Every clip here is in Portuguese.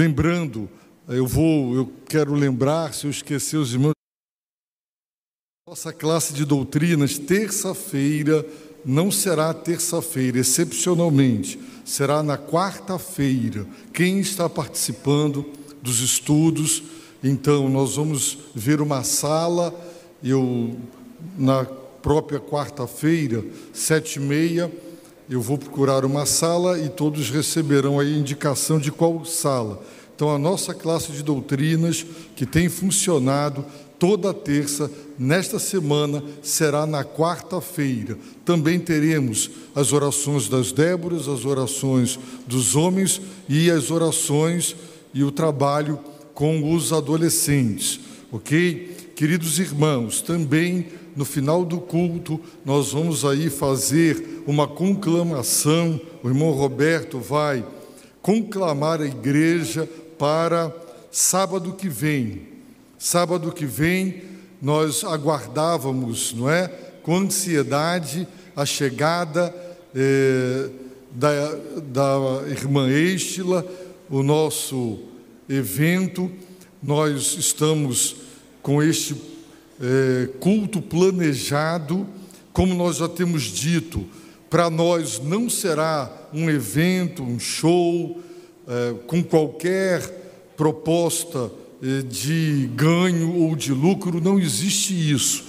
Lembrando, eu vou, eu quero lembrar, se eu esquecer os irmãos, nossa classe de doutrinas, terça-feira, não será terça-feira, excepcionalmente, será na quarta-feira. Quem está participando dos estudos, então nós vamos ver uma sala, eu na própria quarta-feira, sete e meia, eu vou procurar uma sala e todos receberão a indicação de qual sala. Então, a nossa classe de doutrinas, que tem funcionado toda terça, nesta semana, será na quarta-feira. Também teremos as orações das Déboras, as orações dos homens e as orações e o trabalho com os adolescentes, ok? Queridos irmãos, também no final do culto, nós vamos aí fazer uma conclamação. O irmão Roberto vai conclamar a igreja para sábado que vem. Sábado que vem, nós aguardávamos, não é? Com ansiedade, a chegada eh, da, da irmã Estila, o nosso evento. Nós estamos com este é, culto planejado, como nós já temos dito, para nós não será um evento, um show, é, com qualquer proposta é, de ganho ou de lucro, não existe isso.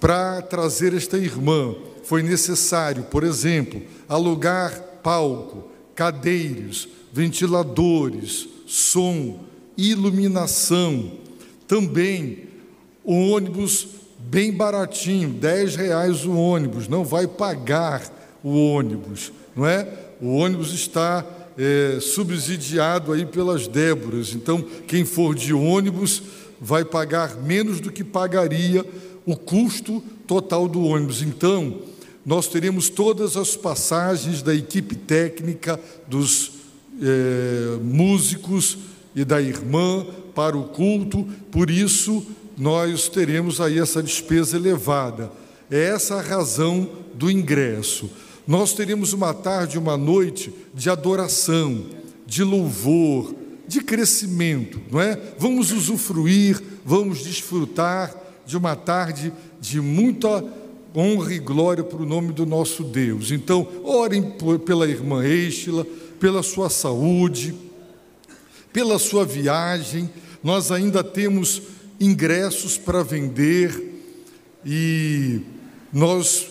Para trazer esta irmã, foi necessário, por exemplo, alugar palco, cadeiros, ventiladores, som, iluminação. Também o ônibus bem baratinho, 10 reais o ônibus, não vai pagar o ônibus, não é? O ônibus está é, subsidiado aí pelas Déboras, então quem for de ônibus vai pagar menos do que pagaria o custo total do ônibus. Então, nós teremos todas as passagens da equipe técnica, dos é, músicos e da irmã para o culto, por isso nós teremos aí essa despesa elevada. É essa a razão do ingresso. Nós teremos uma tarde, uma noite de adoração, de louvor, de crescimento, não é? Vamos usufruir, vamos desfrutar de uma tarde de muita honra e glória para o nome do nosso Deus. Então, orem pela irmã Estila, pela sua saúde, pela sua viagem. Nós ainda temos ingressos para vender e nós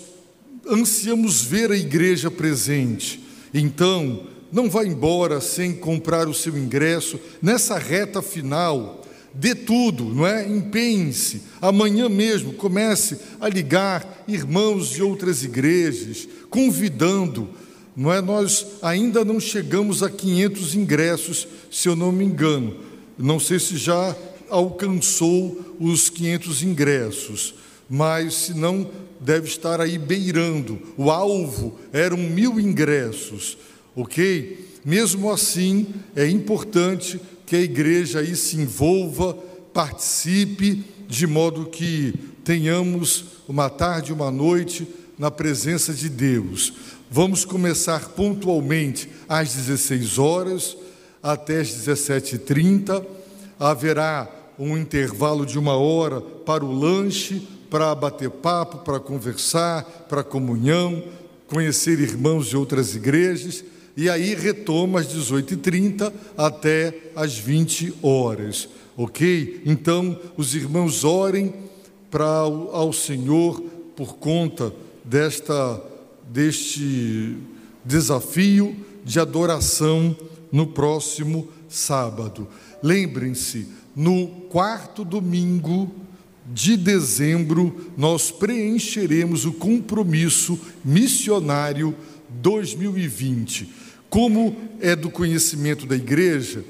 ansiamos ver a igreja presente. Então, não vá embora sem comprar o seu ingresso nessa reta final. Dê tudo, não é? Empenhe-se. Amanhã mesmo comece a ligar irmãos de outras igrejas, convidando, não é? Nós ainda não chegamos a 500 ingressos, se eu não me engano. Não sei se já alcançou os 500 ingressos, mas se não, deve estar aí beirando. O alvo eram mil ingressos, ok? Mesmo assim, é importante que a igreja aí se envolva, participe, de modo que tenhamos uma tarde, uma noite na presença de Deus. Vamos começar pontualmente às 16 horas até às 17h30. Haverá um intervalo de uma hora para o lanche, para bater papo, para conversar, para comunhão, conhecer irmãos de outras igrejas, e aí retoma às 18h30 até às 20 horas, ok? Então, os irmãos orem para ao Senhor por conta desta, deste desafio de adoração no próximo sábado. Lembrem-se, no quarto domingo de dezembro, nós preencheremos o compromisso missionário 2020. Como é do conhecimento da igreja,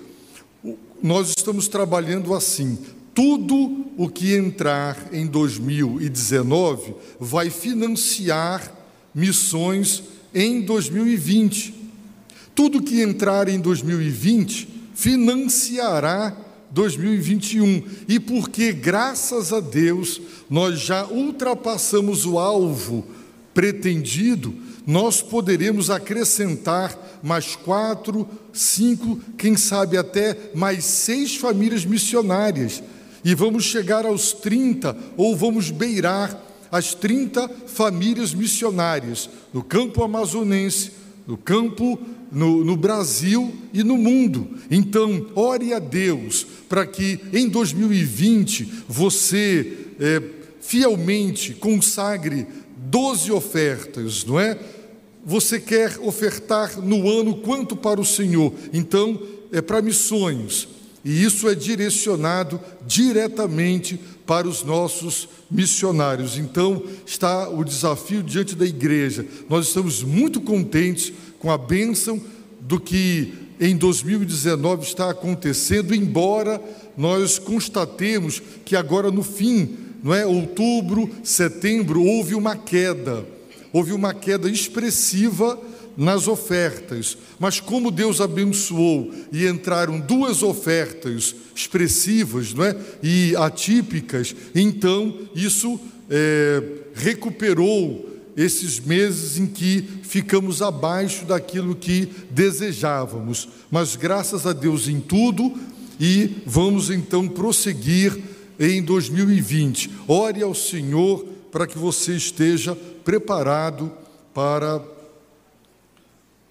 nós estamos trabalhando assim. Tudo o que entrar em 2019 vai financiar missões em 2020. Tudo que entrar em 2020 financiará 2021 e porque, graças a Deus, nós já ultrapassamos o alvo pretendido, nós poderemos acrescentar mais quatro, cinco, quem sabe até mais seis famílias missionárias. E vamos chegar aos 30, ou vamos beirar as 30 famílias missionárias no campo amazonense, no campo no, no, Brasil e no mundo. Então, ore a Deus para que em 2020 você é, fielmente consagre 12 ofertas, não é? Você quer ofertar no ano quanto para o Senhor? Então, é para missões. E isso é direcionado diretamente para os nossos missionários. Então, está o desafio diante da igreja. Nós estamos muito contentes com a bênção do que em 2019 está acontecendo, embora nós constatemos que agora no fim, não é, outubro, setembro, houve uma queda. Houve uma queda expressiva nas ofertas. Mas como Deus abençoou e entraram duas ofertas expressivas não é? e atípicas, então isso é, recuperou esses meses em que ficamos abaixo daquilo que desejávamos. Mas graças a Deus em tudo e vamos então prosseguir em 2020. Ore ao Senhor para que você esteja preparado para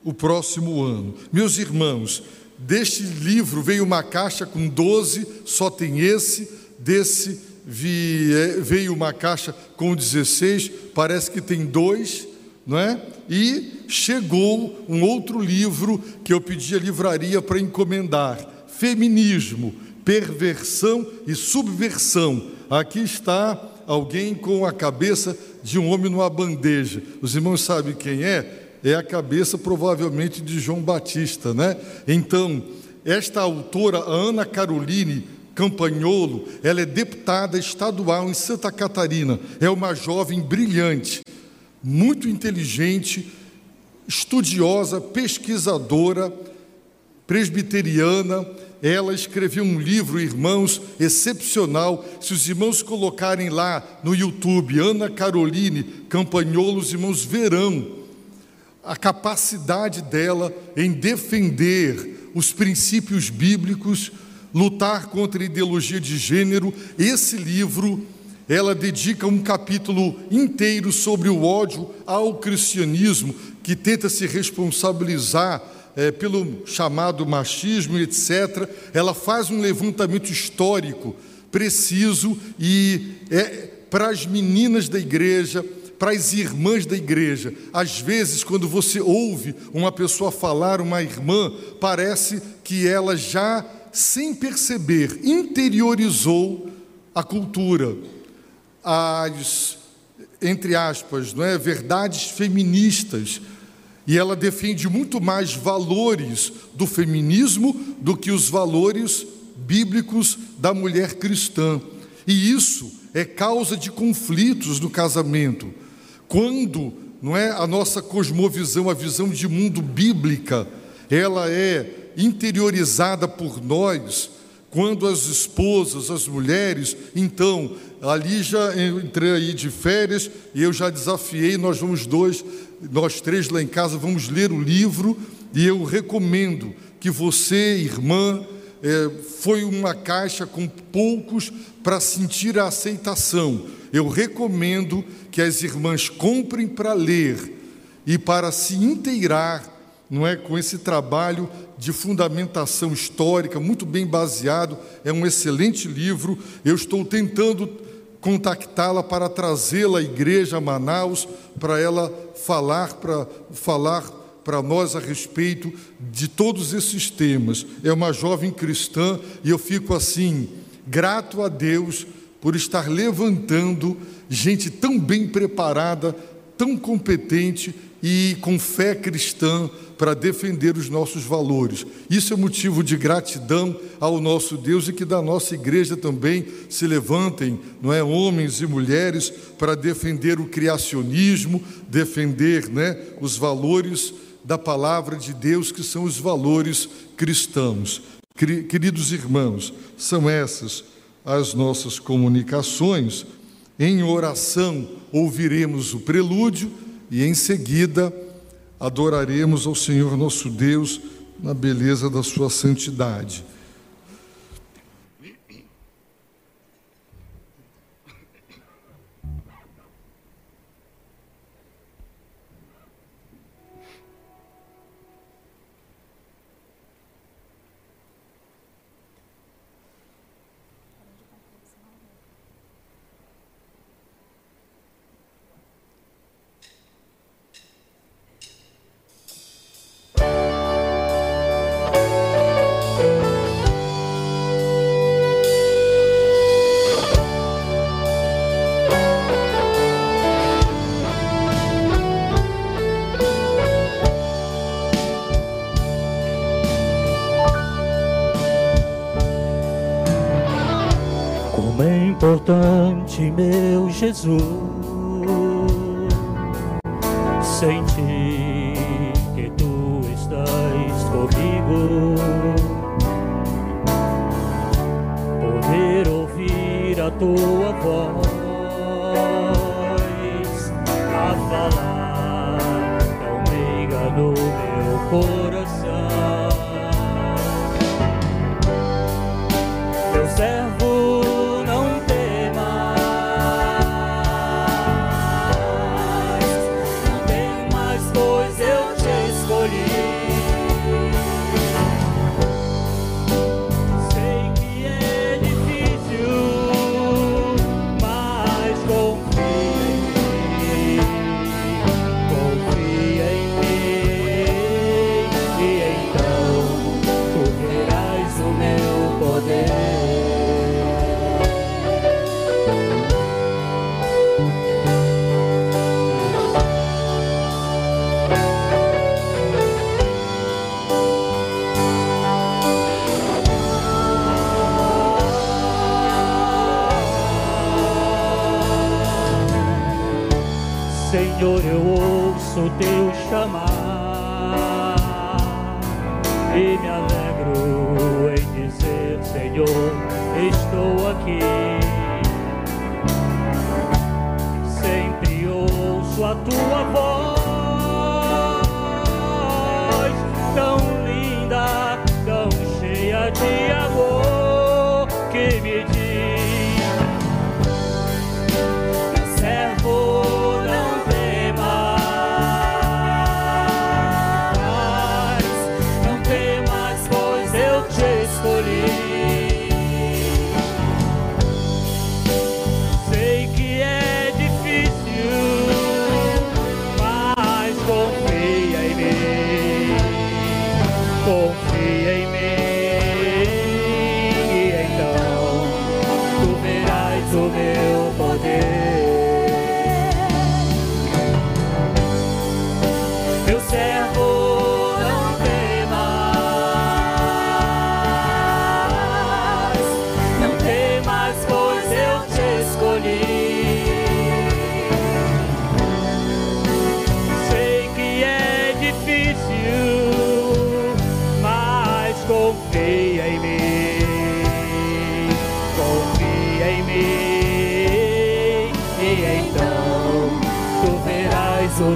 o próximo ano. Meus irmãos, deste livro veio uma caixa com 12, só tem esse, desse é, veio uma caixa com 16, parece que tem dois, não é? E chegou um outro livro que eu pedi à livraria para encomendar: Feminismo, Perversão e Subversão. Aqui está alguém com a cabeça de um homem numa bandeja. Os irmãos sabem quem é? É a cabeça provavelmente de João Batista, né? Então, esta autora, Ana Caroline Campagnolo, ela é deputada estadual em Santa Catarina. É uma jovem brilhante, muito inteligente, estudiosa, pesquisadora, presbiteriana. Ela escreveu um livro, irmãos, excepcional. Se os irmãos colocarem lá no YouTube, Ana Caroline Campagnolo, os irmãos verão a capacidade dela em defender os princípios bíblicos, lutar contra a ideologia de gênero. Esse livro, ela dedica um capítulo inteiro sobre o ódio ao cristianismo, que tenta se responsabilizar é, pelo chamado machismo, etc. Ela faz um levantamento histórico preciso e é para as meninas da igreja para as irmãs da igreja. Às vezes, quando você ouve uma pessoa falar, uma irmã, parece que ela já, sem perceber, interiorizou a cultura, as, entre aspas, não é, verdades feministas. E ela defende muito mais valores do feminismo do que os valores bíblicos da mulher cristã. E isso é causa de conflitos no casamento. Quando não é a nossa cosmovisão, a visão de mundo bíblica, ela é interiorizada por nós, quando as esposas, as mulheres, então, ali já entrei aí de férias e eu já desafiei, nós vamos dois, nós três lá em casa vamos ler o livro e eu recomendo que você, irmã, é, foi uma caixa com poucos para sentir a aceitação. Eu recomendo que as irmãs comprem para ler e para se inteirar, não é, com esse trabalho de fundamentação histórica muito bem baseado. É um excelente livro. Eu estou tentando contactá-la para trazê-la à igreja Manaus para ela falar para falar para nós a respeito de todos esses temas. É uma jovem cristã e eu fico assim grato a Deus por estar levantando gente tão bem preparada, tão competente e com fé cristã para defender os nossos valores. Isso é motivo de gratidão ao nosso Deus e que da nossa igreja também se levantem, não é, homens e mulheres para defender o criacionismo, defender, né, os valores da palavra de Deus que são os valores cristãos. Queridos irmãos, são essas as nossas comunicações. Em oração, ouviremos o prelúdio e, em seguida, adoraremos ao Senhor nosso Deus na beleza da Sua santidade. azul.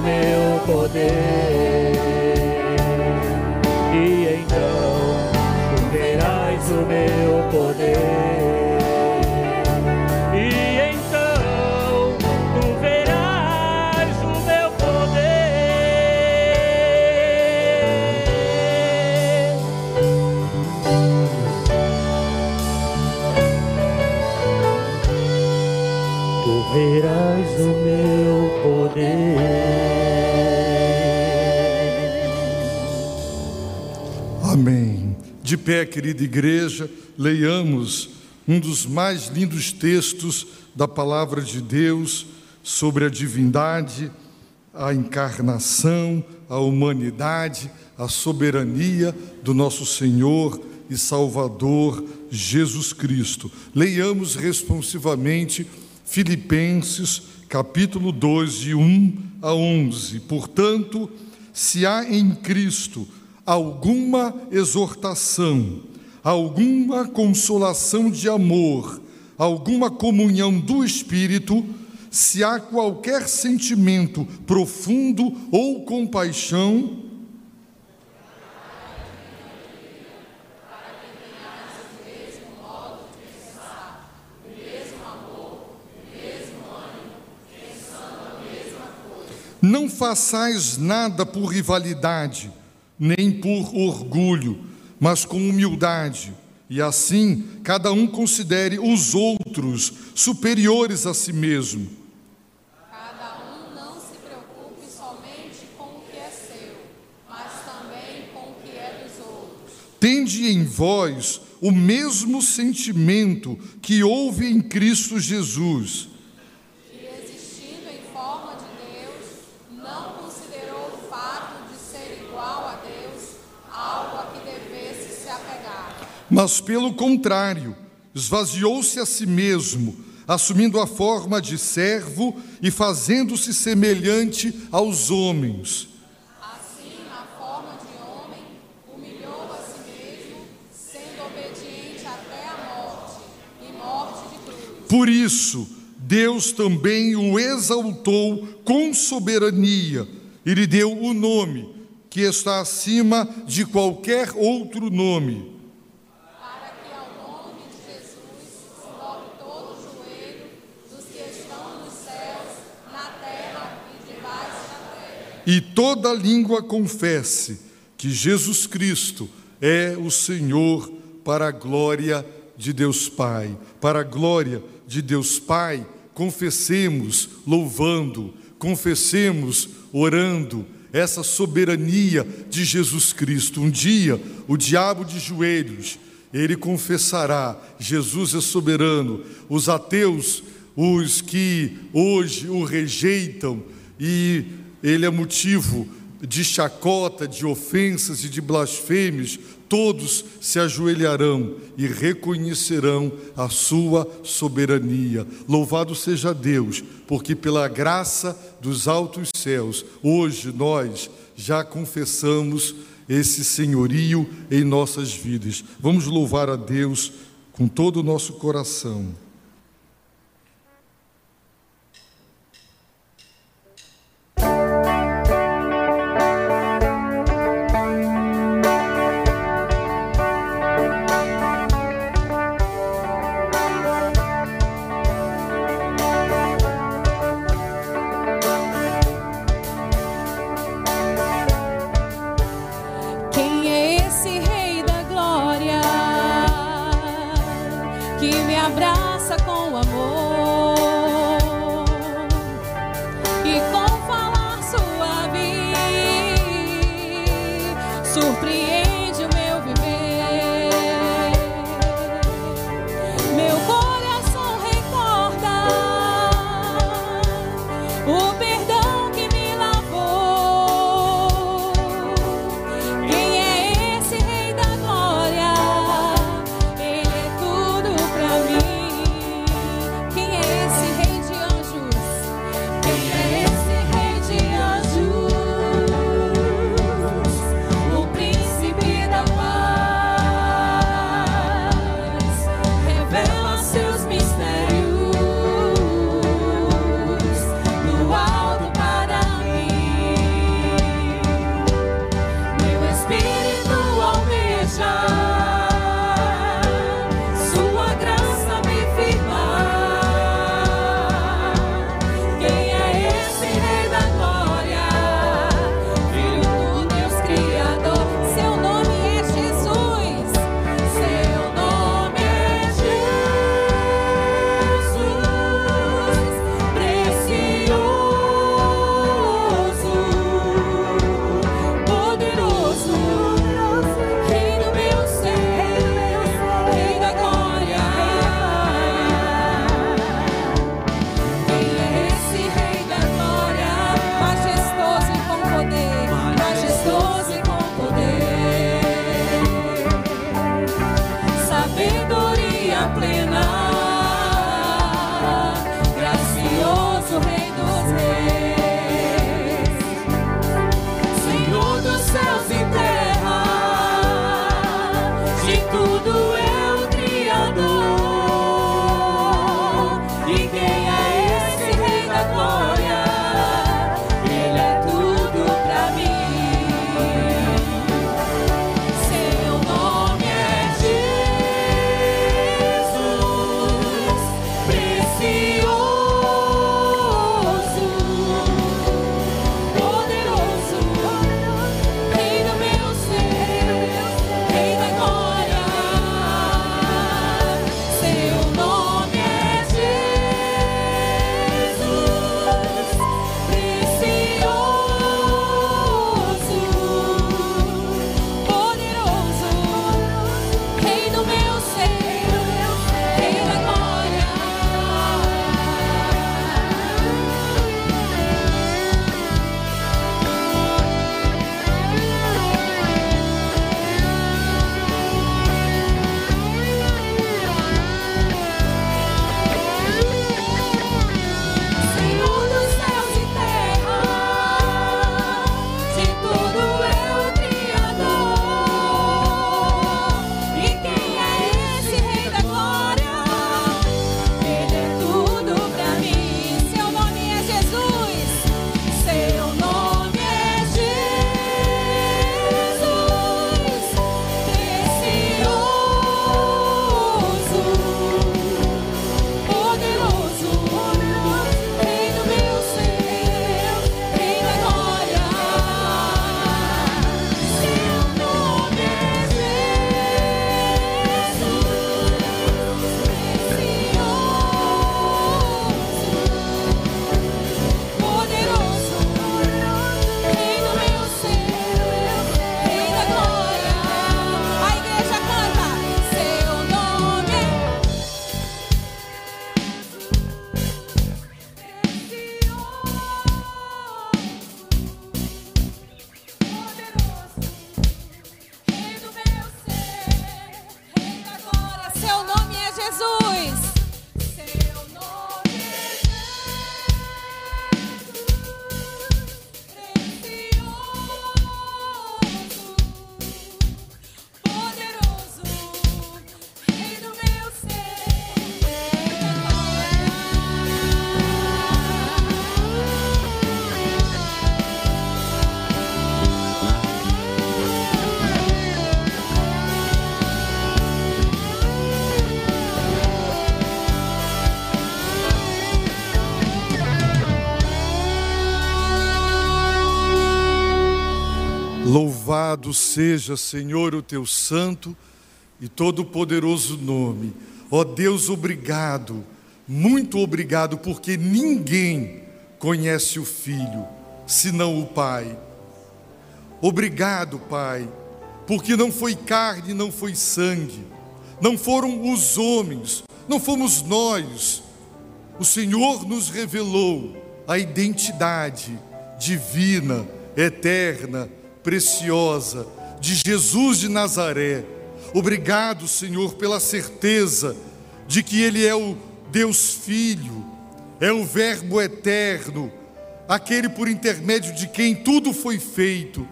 meu poder. pé, querida igreja, leiamos um dos mais lindos textos da palavra de Deus sobre a divindade, a encarnação, a humanidade, a soberania do nosso Senhor e Salvador Jesus Cristo. Leiamos responsivamente Filipenses, capítulo 2, de 1 a 11. Portanto, se há em Cristo alguma exortação, alguma consolação de amor, alguma comunhão do Espírito, se há qualquer sentimento profundo ou compaixão, Não façais nada por rivalidade nem por orgulho, mas com humildade, e assim cada um considere os outros superiores a si mesmo. Cada um não se preocupe somente com o que é seu, mas também com o que é dos outros. Tende em vós o mesmo sentimento que houve em Cristo Jesus que, existindo em forma de Deus, não considerou o fato de ser igual a Deus algo a que devesse se apegar. Mas, pelo contrário, esvaziou-se a si mesmo, assumindo a forma de servo e fazendo-se semelhante aos homens. Assim, na forma de homem, humilhou a si mesmo, sendo obediente até a morte e morte de cruz. Por isso, Deus também o exaltou com soberania e lhe deu o nome que está acima de qualquer outro nome. para que ao nome de Jesus se dobre todo o joelho dos que estão nos céus, na terra e debaixo da terra. E toda língua confesse que Jesus Cristo é o Senhor para a glória de Deus Pai. Para a glória de Deus Pai, confessemos louvando, confessemos orando essa soberania de Jesus Cristo. Um dia, o diabo de joelhos, ele confessará: Jesus é soberano. Os ateus, os que hoje o rejeitam e ele é motivo de chacota, de ofensas e de blasfêmios, todos se ajoelharão e reconhecerão a sua soberania. Louvado seja Deus, porque pela graça dos altos céus, hoje nós já confessamos esse senhorio em nossas vidas. Vamos louvar a Deus com todo o nosso coração. Louvado seja, Senhor, o teu santo e todo-poderoso nome. Ó Deus, obrigado, muito obrigado, porque ninguém conhece o Filho senão o Pai. Obrigado, Pai, porque não foi carne, não foi sangue, não foram os homens, não fomos nós. O Senhor nos revelou a identidade divina, eterna, preciosa de Jesus de Nazaré. Obrigado, Senhor, pela certeza de que Ele é o Deus Filho, é o Verbo eterno, aquele por intermédio de quem tudo foi feito.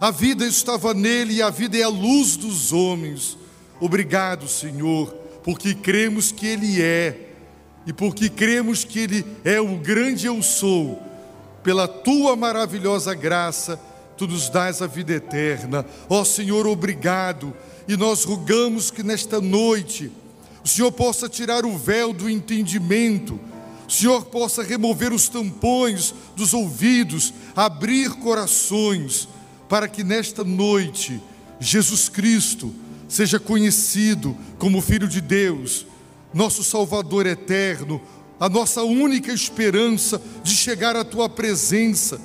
A vida estava nele e a vida é a luz dos homens. Obrigado, Senhor, porque cremos que Ele é e porque cremos que Ele é o grande eu sou, pela tua maravilhosa graça tu nos dás a vida eterna. Ó Senhor, obrigado. E nós rogamos que nesta noite o Senhor possa tirar o véu do entendimento, o Senhor possa remover os tampões dos ouvidos, abrir corações, para que nesta noite Jesus Cristo seja conhecido como Filho de Deus, nosso Salvador eterno, a nossa única esperança de chegar à tua presença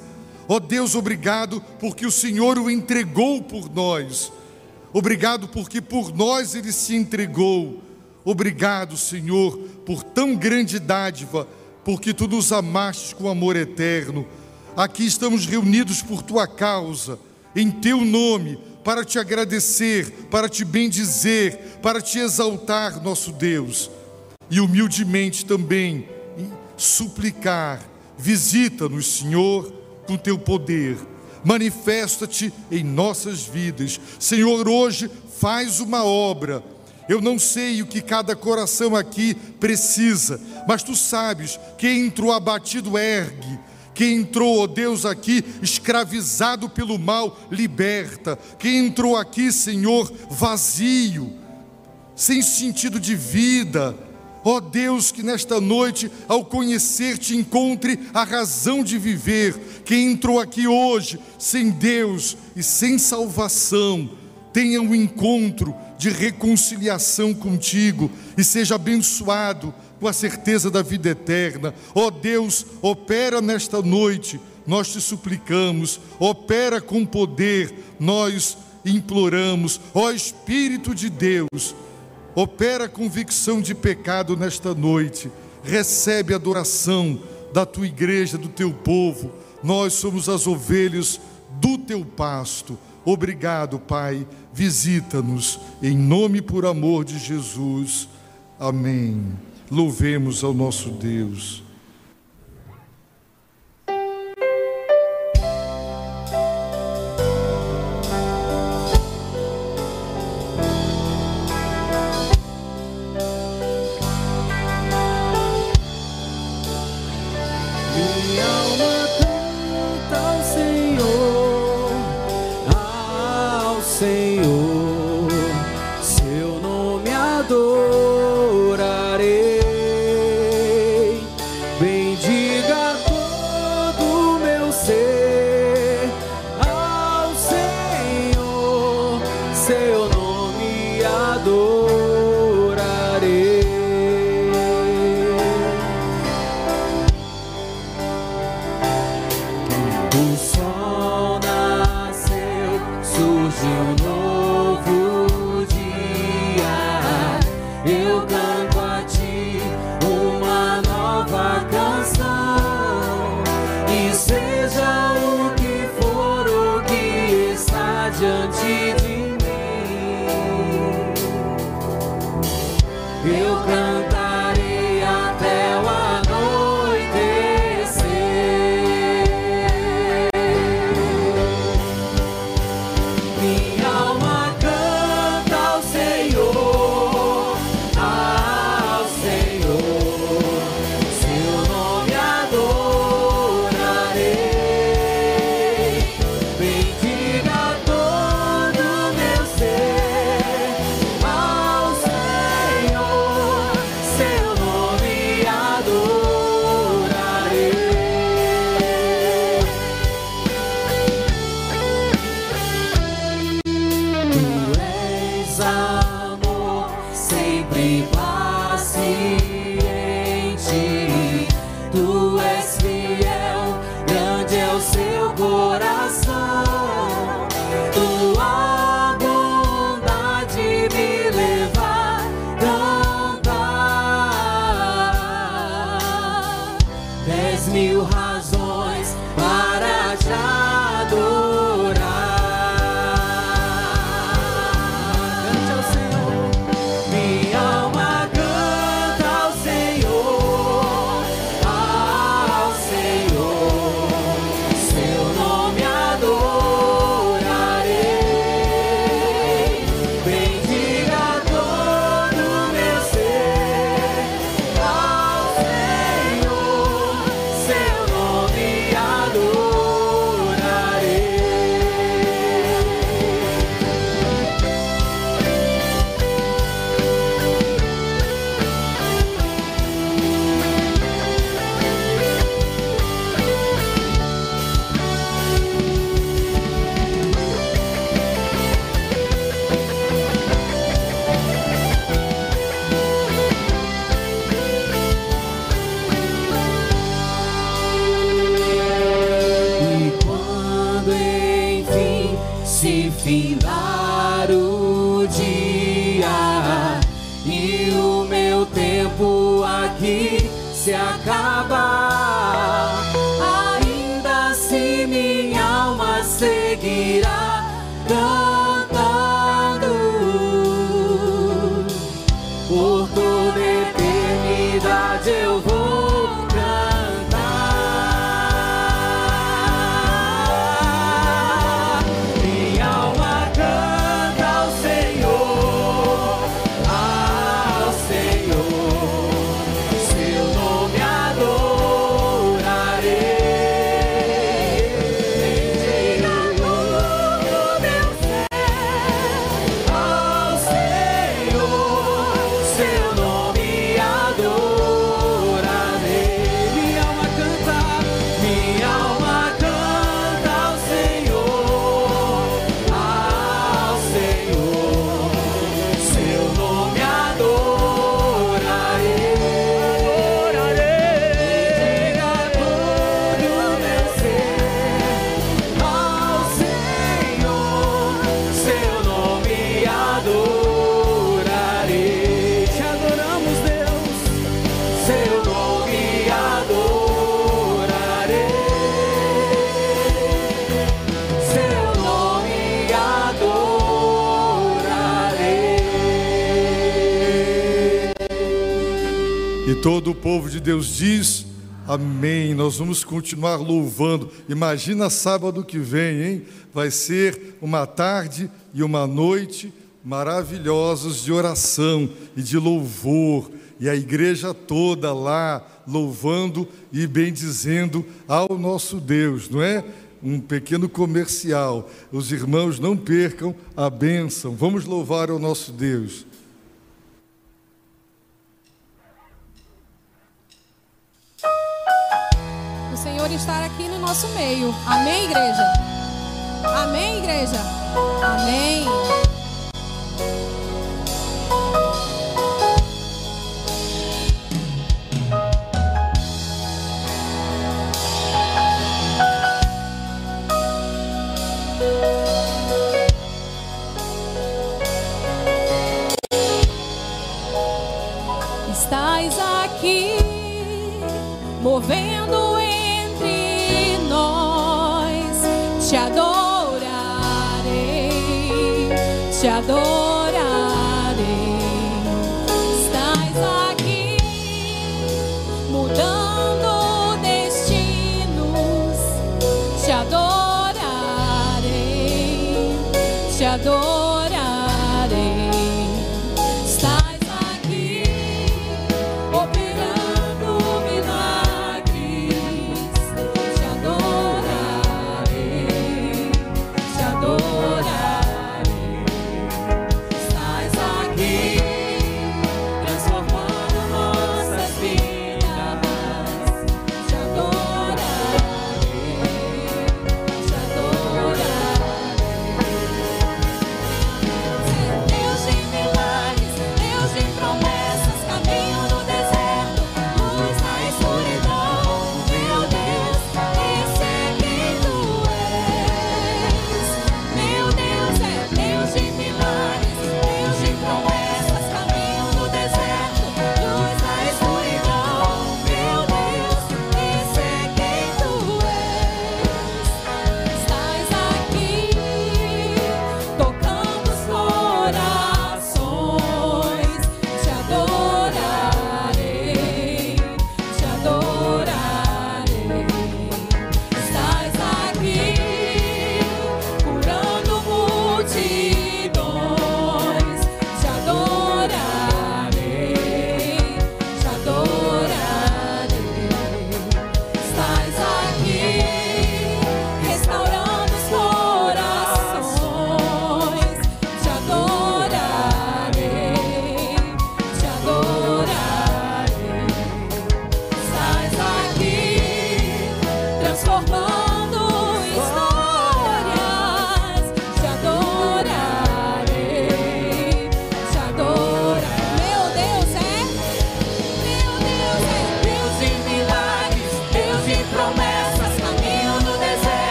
Ó oh Deus, obrigado porque o Senhor o entregou por nós. Obrigado porque por nós ele se entregou. Obrigado, Senhor, por tão grande dádiva, porque tu nos amaste com amor eterno. Aqui estamos reunidos por tua causa, em teu nome, para te agradecer, para te bendizer, para te exaltar, nosso Deus. E humildemente também suplicar, visita-nos, Senhor com teu poder. Manifesta-te em nossas vidas. Senhor, hoje faz uma obra. Eu não sei o que cada coração aqui precisa, mas tu sabes: quem entrou abatido ergue, quem entrou, ó Deus, aqui escravizado pelo mal, liberta. Quem entrou aqui, Senhor, vazio, sem sentido de vida, Ó oh Deus, que nesta noite, ao conhecer-te, encontre a razão de viver. Quem entrou aqui hoje sem Deus e sem salvação, tenha um encontro de reconciliação contigo e seja abençoado com a certeza da vida eterna. Ó oh Deus, opera nesta noite, nós te suplicamos, opera com poder, nós imploramos. Ó oh Espírito de Deus, Opera convicção de pecado nesta noite. Recebe adoração da tua igreja, do teu povo. Nós somos as ovelhas do teu pasto. Obrigado, Pai. Visita-nos em nome e por amor de Jesus. Amém. Louvemos ao nosso Deus. alma. de Deus diz, amém. Nós vamos continuar louvando. Imagina sábado que vem, hein? Vai ser uma tarde e uma noite maravilhosos de oração e de louvor. E a igreja toda lá louvando e bendizendo ao nosso Deus, não é? um pequeno comercial. Os irmãos não percam a bênção. Vamos louvar ao nosso Deus. estar aqui no nosso meio. Amém, igreja? Amém, igreja? Amém. Estás aqui movendo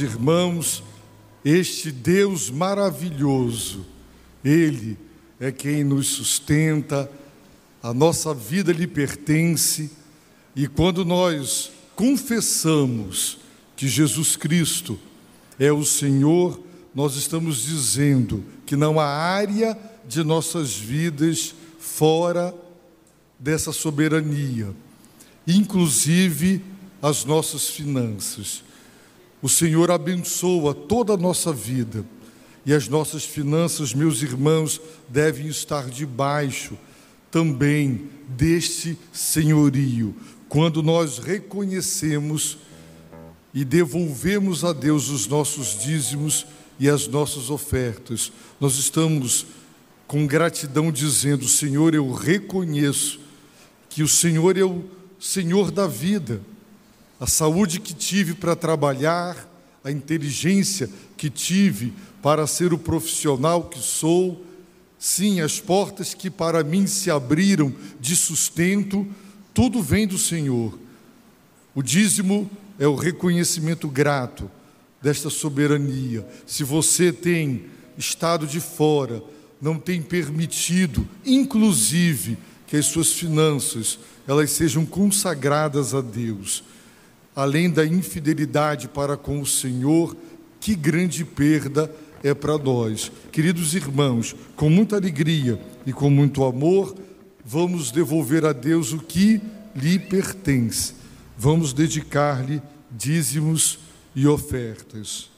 Irmãos, este Deus maravilhoso, Ele é quem nos sustenta, a nossa vida lhe pertence, e quando nós confessamos que Jesus Cristo é o Senhor, nós estamos dizendo que não há área de nossas vidas fora dessa soberania, inclusive as nossas finanças. O Senhor abençoa toda a nossa vida e as nossas finanças, meus irmãos, devem estar debaixo também deste senhorio. Quando nós reconhecemos e devolvemos a Deus os nossos dízimos e as nossas ofertas, nós estamos com gratidão dizendo: Senhor, eu reconheço que o Senhor é o Senhor da vida a saúde que tive para trabalhar, a inteligência que tive para ser o profissional que sou, sim, as portas que para mim se abriram de sustento, tudo vem do Senhor. O dízimo é o reconhecimento grato desta soberania. Se você tem estado de fora, não tem permitido, inclusive, que as suas finanças elas sejam consagradas a Deus além da infidelidade para com o Senhor, que grande perda é para nós. Queridos irmãos, com muita alegria e com muito amor, vamos devolver a Deus o que lhe pertence. Vamos dedicar-lhe dízimos e ofertas.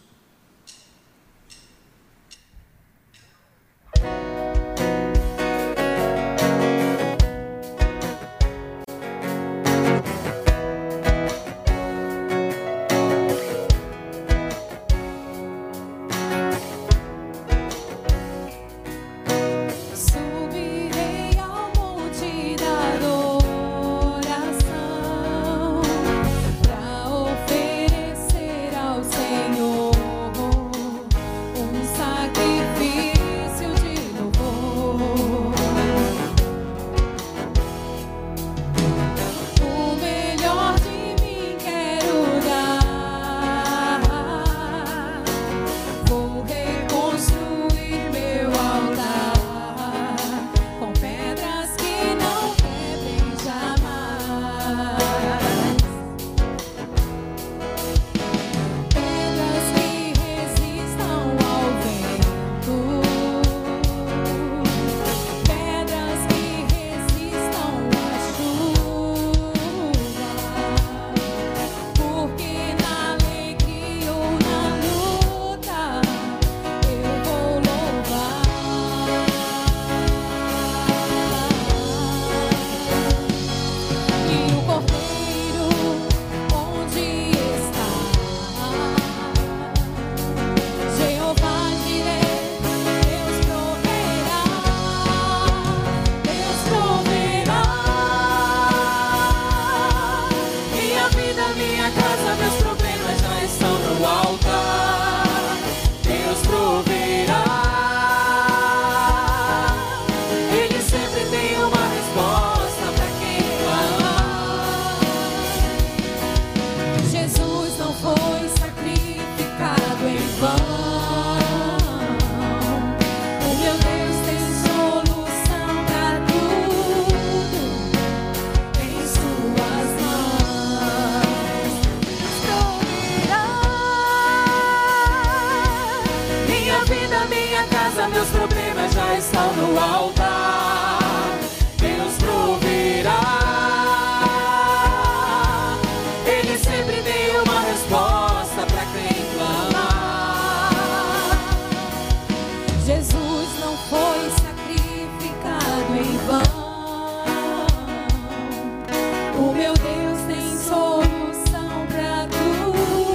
O meu Deus tem solução para tudo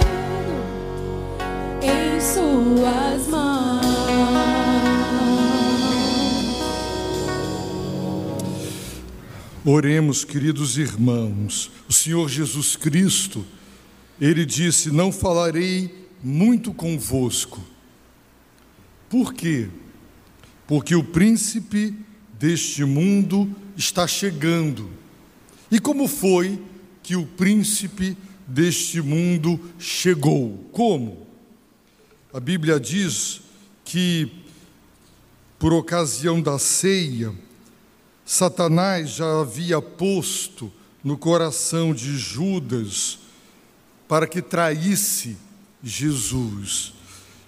em suas mãos. Oremos, queridos irmãos. O Senhor Jesus Cristo, ele disse: Não falarei muito convosco. Por quê? Porque o príncipe deste mundo está chegando. E como foi que o príncipe deste mundo chegou. Como? A Bíblia diz que, por ocasião da ceia, Satanás já havia posto no coração de Judas para que traísse Jesus.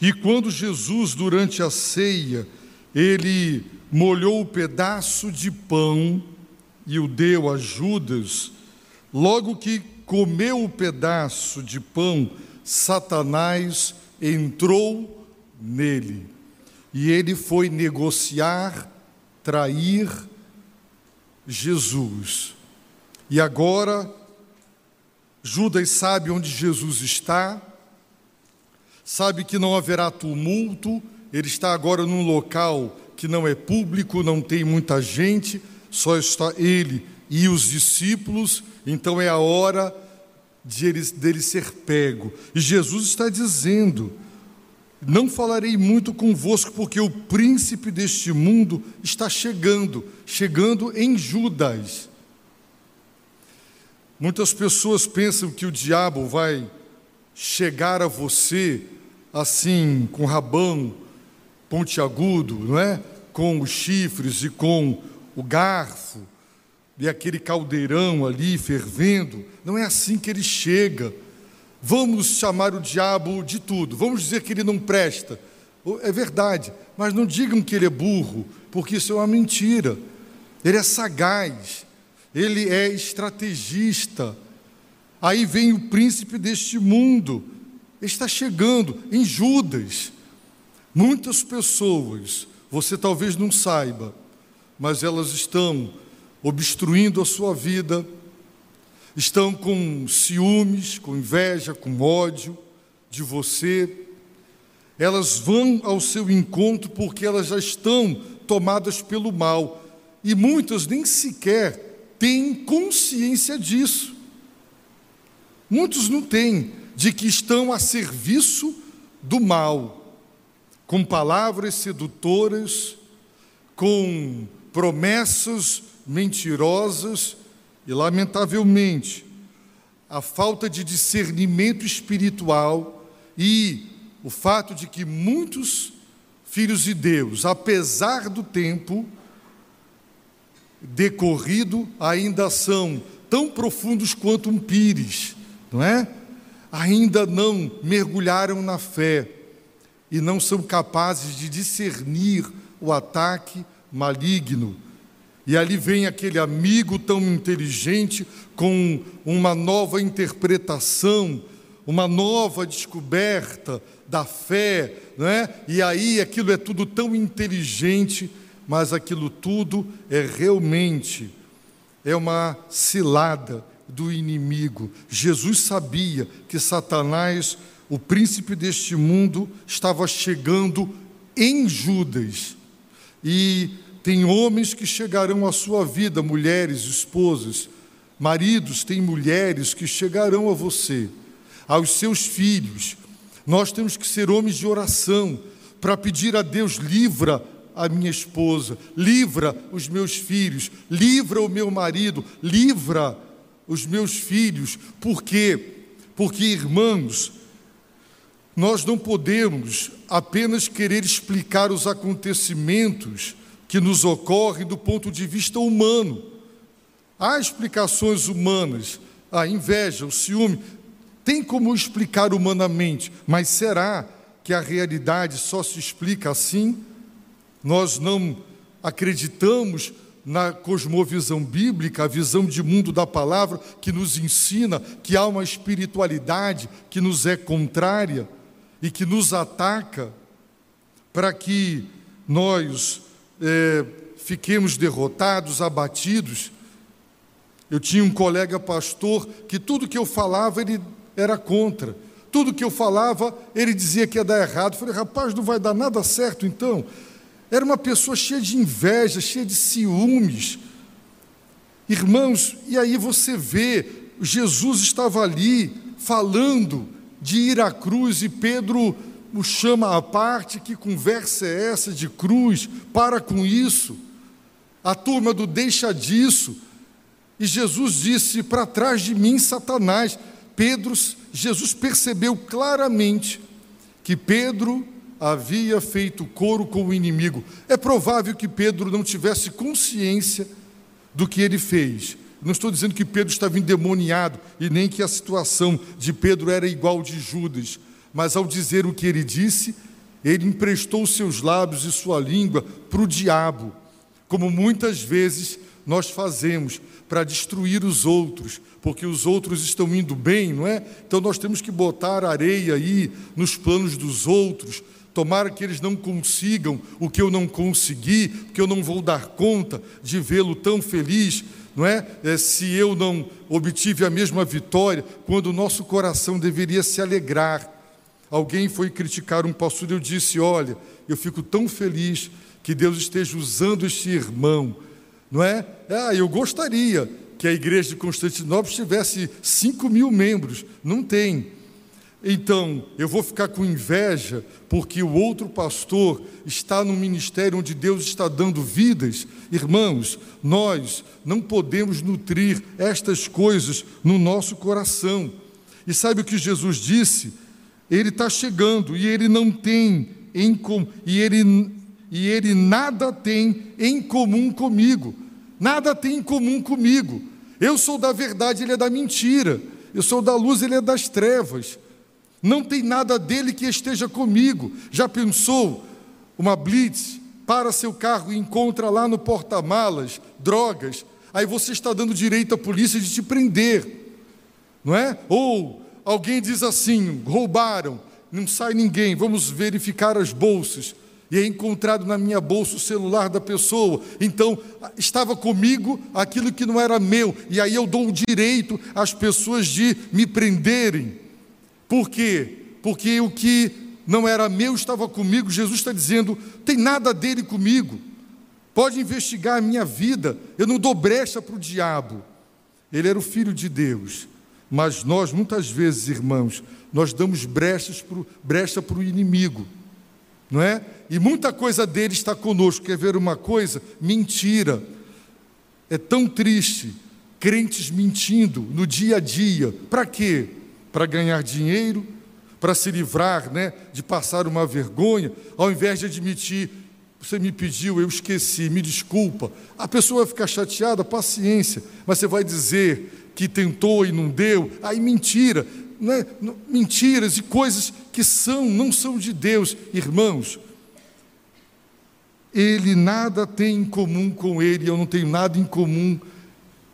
E quando Jesus, durante a ceia, ele molhou o pedaço de pão e o deu a Judas, logo que comeu o pedaço de pão, Satanás entrou nele. E ele foi negociar, trair Jesus. E agora, Judas sabe onde Jesus está, sabe que não haverá tumulto, ele está agora num local que não é público, não tem muita gente, só está ele e os discípulos, então é a hora de ele, dele ser pego. E Jesus está dizendo: Não falarei muito convosco, porque o príncipe deste mundo está chegando, chegando em Judas. Muitas pessoas pensam que o diabo vai chegar a você assim, com rabão pontiagudo, não é? Com os chifres e com o garfo e aquele caldeirão ali fervendo. Não é assim que ele chega. Vamos chamar o diabo de tudo. Vamos dizer que ele não presta. É verdade, mas não digam que ele é burro, porque isso é uma mentira. Ele é sagaz ele é estrategista. Aí vem o príncipe deste mundo, está chegando em Judas. Muitas pessoas, você talvez não saiba, mas elas estão obstruindo a sua vida, estão com ciúmes, com inveja, com ódio de você. Elas vão ao seu encontro porque elas já estão tomadas pelo mal. E muitas nem sequer têm consciência disso. Muitos não têm, de que estão a serviço do mal, com palavras sedutoras, com promessas mentirosas e, lamentavelmente, a falta de discernimento espiritual e o fato de que muitos filhos de Deus, apesar do tempo, decorrido ainda são tão profundos quanto um pires, não é? Ainda não mergulharam na fé e não são capazes de discernir o ataque maligno. E ali vem aquele amigo tão inteligente com uma nova interpretação, uma nova descoberta da fé, não é? E aí aquilo é tudo tão inteligente mas aquilo tudo é realmente é uma cilada do inimigo. Jesus sabia que Satanás, o príncipe deste mundo, estava chegando em Judas. E tem homens que chegarão à sua vida, mulheres, esposas, maridos, tem mulheres que chegarão a você, aos seus filhos. Nós temos que ser homens de oração para pedir a Deus livra a minha esposa, livra os meus filhos, livra o meu marido, livra os meus filhos. Por quê? Porque, irmãos, nós não podemos apenas querer explicar os acontecimentos que nos ocorrem do ponto de vista humano. Há explicações humanas, a inveja, o ciúme, tem como explicar humanamente, mas será que a realidade só se explica assim? Nós não acreditamos na cosmovisão bíblica, a visão de mundo da palavra que nos ensina que há uma espiritualidade que nos é contrária e que nos ataca para que nós é, fiquemos derrotados, abatidos. Eu tinha um colega pastor que tudo que eu falava ele era contra. Tudo que eu falava, ele dizia que ia dar errado. Eu falei, rapaz, não vai dar nada certo então. Era uma pessoa cheia de inveja, cheia de ciúmes. Irmãos, e aí você vê, Jesus estava ali falando de ir à cruz e Pedro o chama à parte, que conversa é essa de cruz? Para com isso. A turma do deixa disso. E Jesus disse: Para trás de mim, Satanás. Pedro, Jesus percebeu claramente que Pedro havia feito coro com o inimigo. É provável que Pedro não tivesse consciência do que ele fez. Não estou dizendo que Pedro estava endemoniado e nem que a situação de Pedro era igual de Judas, mas ao dizer o que ele disse, ele emprestou seus lábios e sua língua para o diabo, como muitas vezes nós fazemos para destruir os outros, porque os outros estão indo bem, não é? Então nós temos que botar areia aí nos planos dos outros. Tomara que eles não consigam o que eu não consegui, porque eu não vou dar conta de vê-lo tão feliz, não é? é? Se eu não obtive a mesma vitória, quando o nosso coração deveria se alegrar. Alguém foi criticar um pastor e eu disse: Olha, eu fico tão feliz que Deus esteja usando este irmão, não é? Ah, eu gostaria que a igreja de Constantinopla tivesse 5 mil membros, não tem. Então, eu vou ficar com inveja porque o outro pastor está no ministério onde Deus está dando vidas. Irmãos, nós não podemos nutrir estas coisas no nosso coração. E sabe o que Jesus disse? Ele está chegando e ele não tem em com, e ele e ele nada tem em comum comigo. Nada tem em comum comigo. Eu sou da verdade, ele é da mentira. Eu sou da luz, ele é das trevas. Não tem nada dele que esteja comigo. Já pensou uma blitz para seu carro e encontra lá no porta-malas drogas? Aí você está dando direito à polícia de te prender, não é? Ou alguém diz assim: roubaram, não sai ninguém, vamos verificar as bolsas. E é encontrado na minha bolsa o celular da pessoa. Então, estava comigo aquilo que não era meu. E aí eu dou o direito às pessoas de me prenderem. Por quê? Porque o que não era meu estava comigo. Jesus está dizendo: tem nada dele comigo. Pode investigar a minha vida. Eu não dou brecha para o diabo. Ele era o filho de Deus. Mas nós, muitas vezes, irmãos, nós damos brechas pro, brecha para o inimigo, não é? E muita coisa dele está conosco. Quer ver uma coisa? Mentira. É tão triste. Crentes mentindo no dia a dia. Para quê? Para ganhar dinheiro, para se livrar né, de passar uma vergonha, ao invés de admitir, você me pediu, eu esqueci, me desculpa. A pessoa vai ficar chateada, paciência, mas você vai dizer: que tentou e não deu, aí mentira, né? mentiras e coisas que são, não são de Deus, irmãos. Ele nada tem em comum com ele, eu não tenho nada em comum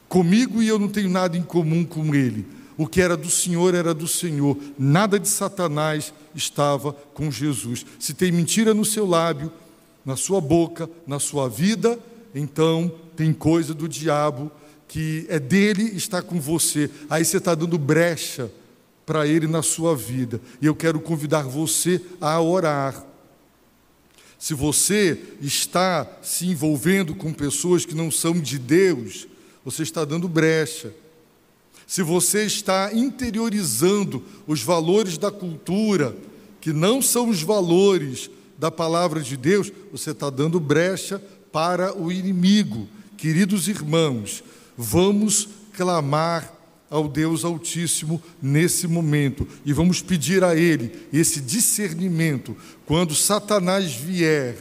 comigo e eu não tenho nada em comum com ele. O que era do Senhor era do Senhor, nada de Satanás estava com Jesus. Se tem mentira no seu lábio, na sua boca, na sua vida, então tem coisa do diabo que é dele está com você. Aí você está dando brecha para ele na sua vida. E eu quero convidar você a orar. Se você está se envolvendo com pessoas que não são de Deus, você está dando brecha. Se você está interiorizando os valores da cultura, que não são os valores da palavra de Deus, você está dando brecha para o inimigo. Queridos irmãos, Vamos clamar ao Deus Altíssimo nesse momento e vamos pedir a Ele esse discernimento quando Satanás vier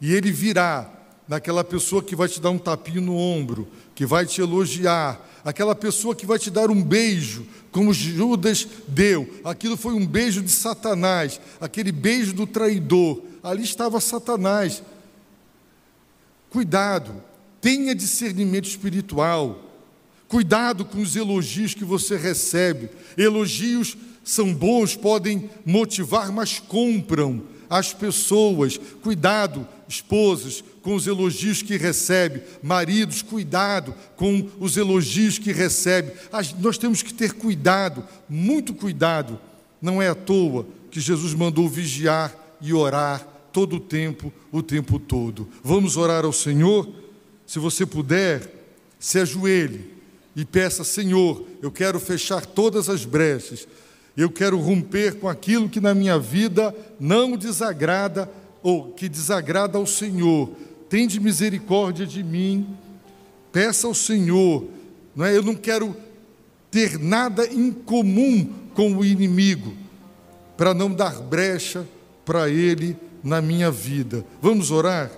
e ele virá naquela pessoa que vai te dar um tapinho no ombro, que vai te elogiar, aquela pessoa que vai te dar um beijo, como Judas deu. Aquilo foi um beijo de Satanás, aquele beijo do traidor. Ali estava Satanás. Cuidado, Tenha discernimento espiritual. Cuidado com os elogios que você recebe. Elogios são bons, podem motivar, mas compram as pessoas. Cuidado, esposas, com os elogios que recebe. Maridos, cuidado com os elogios que recebe. Nós temos que ter cuidado, muito cuidado. Não é à toa que Jesus mandou vigiar e orar todo o tempo, o tempo todo. Vamos orar ao Senhor? Se você puder, se ajoelhe e peça: Senhor, eu quero fechar todas as brechas, eu quero romper com aquilo que na minha vida não desagrada ou que desagrada ao Senhor. Tende misericórdia de mim. Peça ao Senhor, não é? Eu não quero ter nada em comum com o inimigo, para não dar brecha para ele na minha vida. Vamos orar?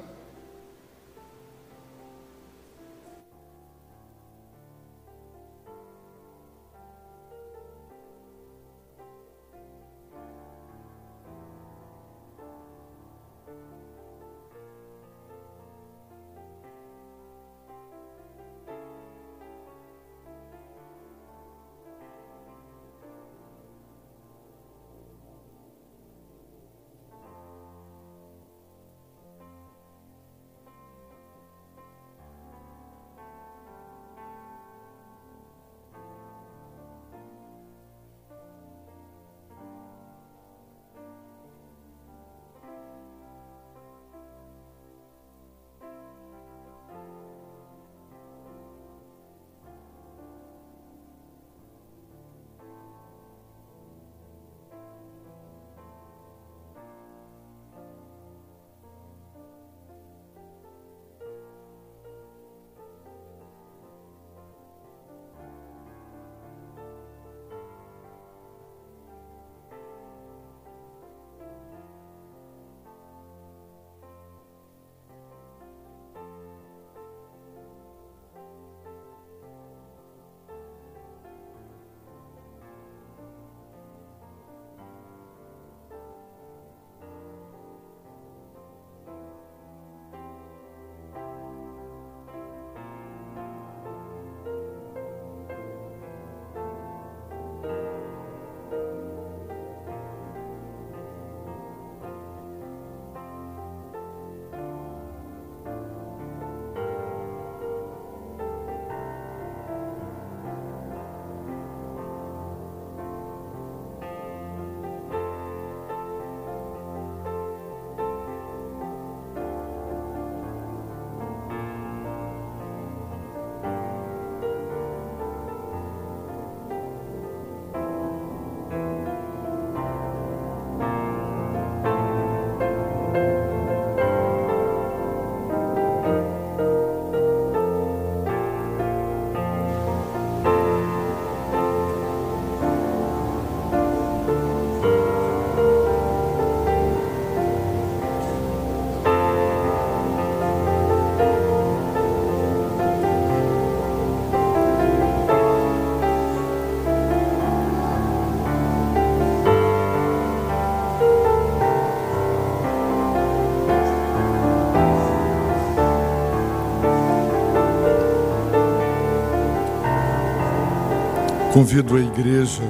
Convido a igreja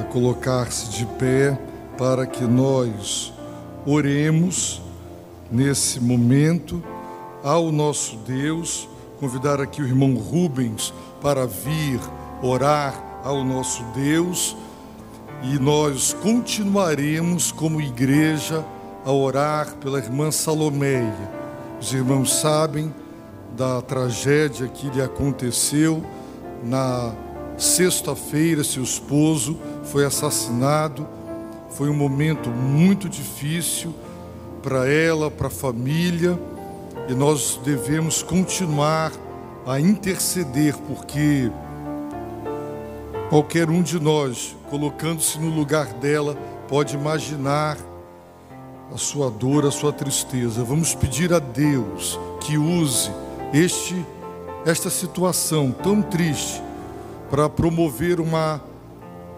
a colocar-se de pé para que nós oremos nesse momento ao nosso Deus. Convidar aqui o irmão Rubens para vir orar ao nosso Deus e nós continuaremos como igreja a orar pela irmã Salomeia. Os irmãos sabem da tragédia que lhe aconteceu na Sexta-feira, seu esposo foi assassinado. Foi um momento muito difícil para ela, para a família, e nós devemos continuar a interceder, porque qualquer um de nós, colocando-se no lugar dela, pode imaginar a sua dor, a sua tristeza. Vamos pedir a Deus que use este esta situação tão triste para promover uma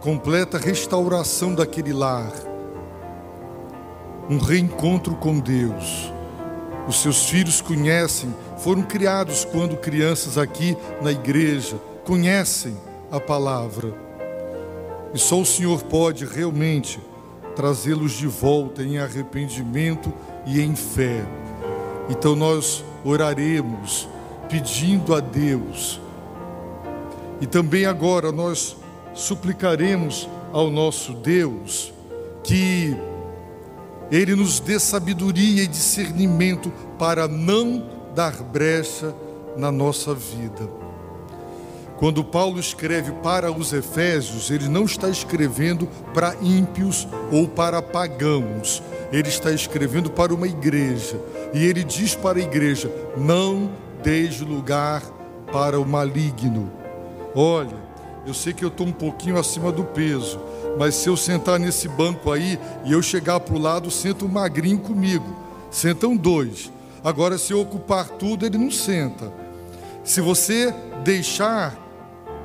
completa restauração daquele lar, um reencontro com Deus. Os seus filhos conhecem, foram criados quando crianças aqui na igreja, conhecem a palavra. E só o Senhor pode realmente trazê-los de volta em arrependimento e em fé. Então nós oraremos pedindo a Deus e também agora nós suplicaremos ao nosso Deus que Ele nos dê sabedoria e discernimento para não dar brecha na nossa vida. Quando Paulo escreve para os Efésios, ele não está escrevendo para ímpios ou para pagãos, ele está escrevendo para uma igreja. E ele diz para a igreja: não deixe lugar para o maligno Olha, eu sei que eu estou um pouquinho acima do peso, mas se eu sentar nesse banco aí e eu chegar para o lado, senta um magrinho comigo. Sentam dois. Agora, se eu ocupar tudo, ele não senta. Se você deixar,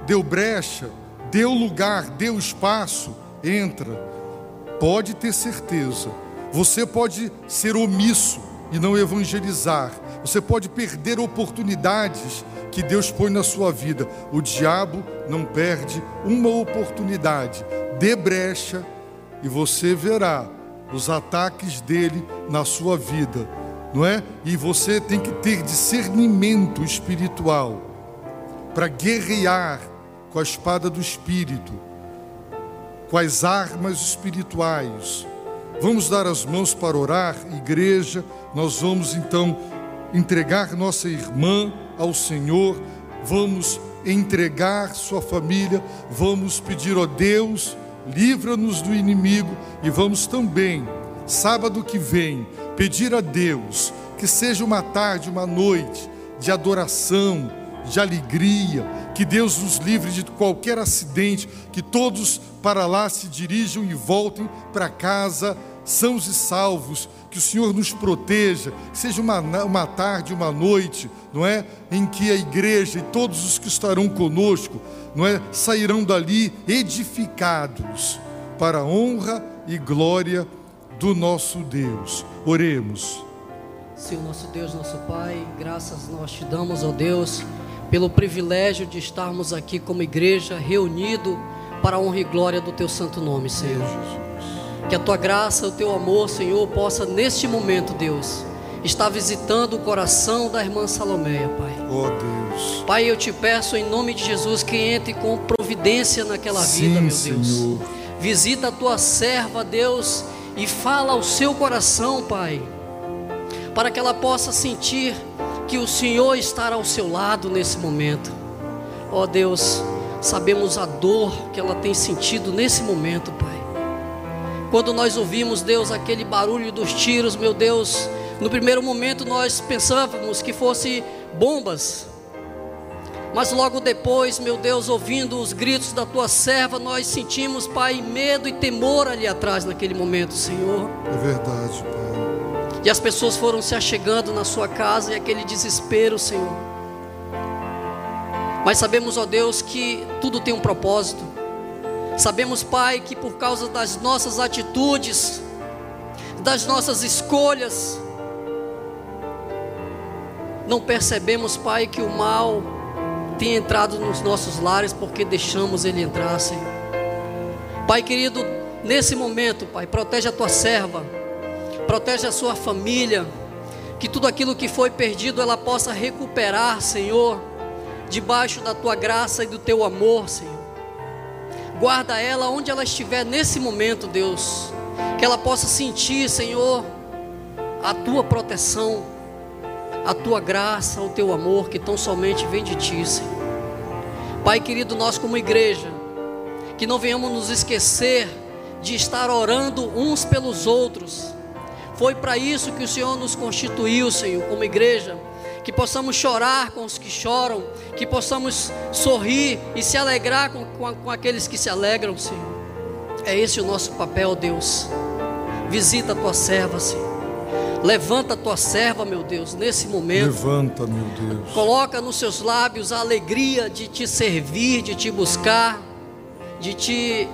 deu brecha, deu lugar, deu espaço, entra. Pode ter certeza. Você pode ser omisso e não evangelizar. Você pode perder oportunidades que Deus põe na sua vida. O diabo não perde uma oportunidade. Dê brecha e você verá os ataques dele na sua vida, não é? E você tem que ter discernimento espiritual para guerrear com a espada do espírito, com as armas espirituais. Vamos dar as mãos para orar, igreja. Nós vamos então entregar nossa irmã ao Senhor, vamos entregar sua família, vamos pedir a Deus, livra-nos do inimigo. E vamos também, sábado que vem, pedir a Deus que seja uma tarde, uma noite de adoração, de alegria, que Deus nos livre de qualquer acidente, que todos para lá se dirijam e voltem para casa sãos e salvos, que o Senhor nos proteja, que seja uma, uma tarde, uma noite, não é? Em que a igreja e todos os que estarão conosco, não é? Sairão dali edificados para a honra e glória do nosso Deus. Oremos. Senhor nosso Deus, nosso Pai, graças nós te damos, ó Deus, pelo privilégio de estarmos aqui como igreja reunido para a honra e glória do teu santo nome, Senhor. Que a tua graça, o teu amor, Senhor, possa neste momento, Deus, estar visitando o coração da irmã Salomeia, Pai. Ó Deus. Pai, eu te peço em nome de Jesus que entre com providência naquela Sim, vida, meu Deus. Senhor. Visita a tua serva, Deus, e fala ao seu coração, Pai, para que ela possa sentir que o Senhor estará ao seu lado nesse momento. Ó Deus, sabemos a dor que ela tem sentido nesse momento, Pai. Quando nós ouvimos, Deus, aquele barulho dos tiros, meu Deus, no primeiro momento nós pensávamos que fosse bombas. Mas logo depois, meu Deus, ouvindo os gritos da tua serva, nós sentimos, Pai, medo e temor ali atrás naquele momento, Senhor. É verdade, Pai. E as pessoas foram se achegando na sua casa e aquele desespero, Senhor. Mas sabemos, ó Deus, que tudo tem um propósito. Sabemos, Pai, que por causa das nossas atitudes, das nossas escolhas, não percebemos, Pai, que o mal tem entrado nos nossos lares porque deixamos ele entrar, Senhor. Pai querido, nesse momento, Pai, protege a tua serva, protege a sua família, que tudo aquilo que foi perdido ela possa recuperar, Senhor, debaixo da tua graça e do teu amor, Senhor. Guarda ela onde ela estiver nesse momento, Deus, que ela possa sentir, Senhor, a tua proteção, a tua graça, o teu amor que tão somente vem de ti, Senhor. Pai querido, nós como igreja, que não venhamos nos esquecer de estar orando uns pelos outros. Foi para isso que o Senhor nos constituiu, Senhor, como igreja. Que possamos chorar com os que choram, que possamos sorrir e se alegrar com, com, com aqueles que se alegram, Senhor. É esse o nosso papel, Deus. Visita a tua serva, Senhor. Levanta a tua serva, meu Deus, nesse momento. Levanta, meu Deus. Coloca nos seus lábios a alegria de te servir, de te buscar, de te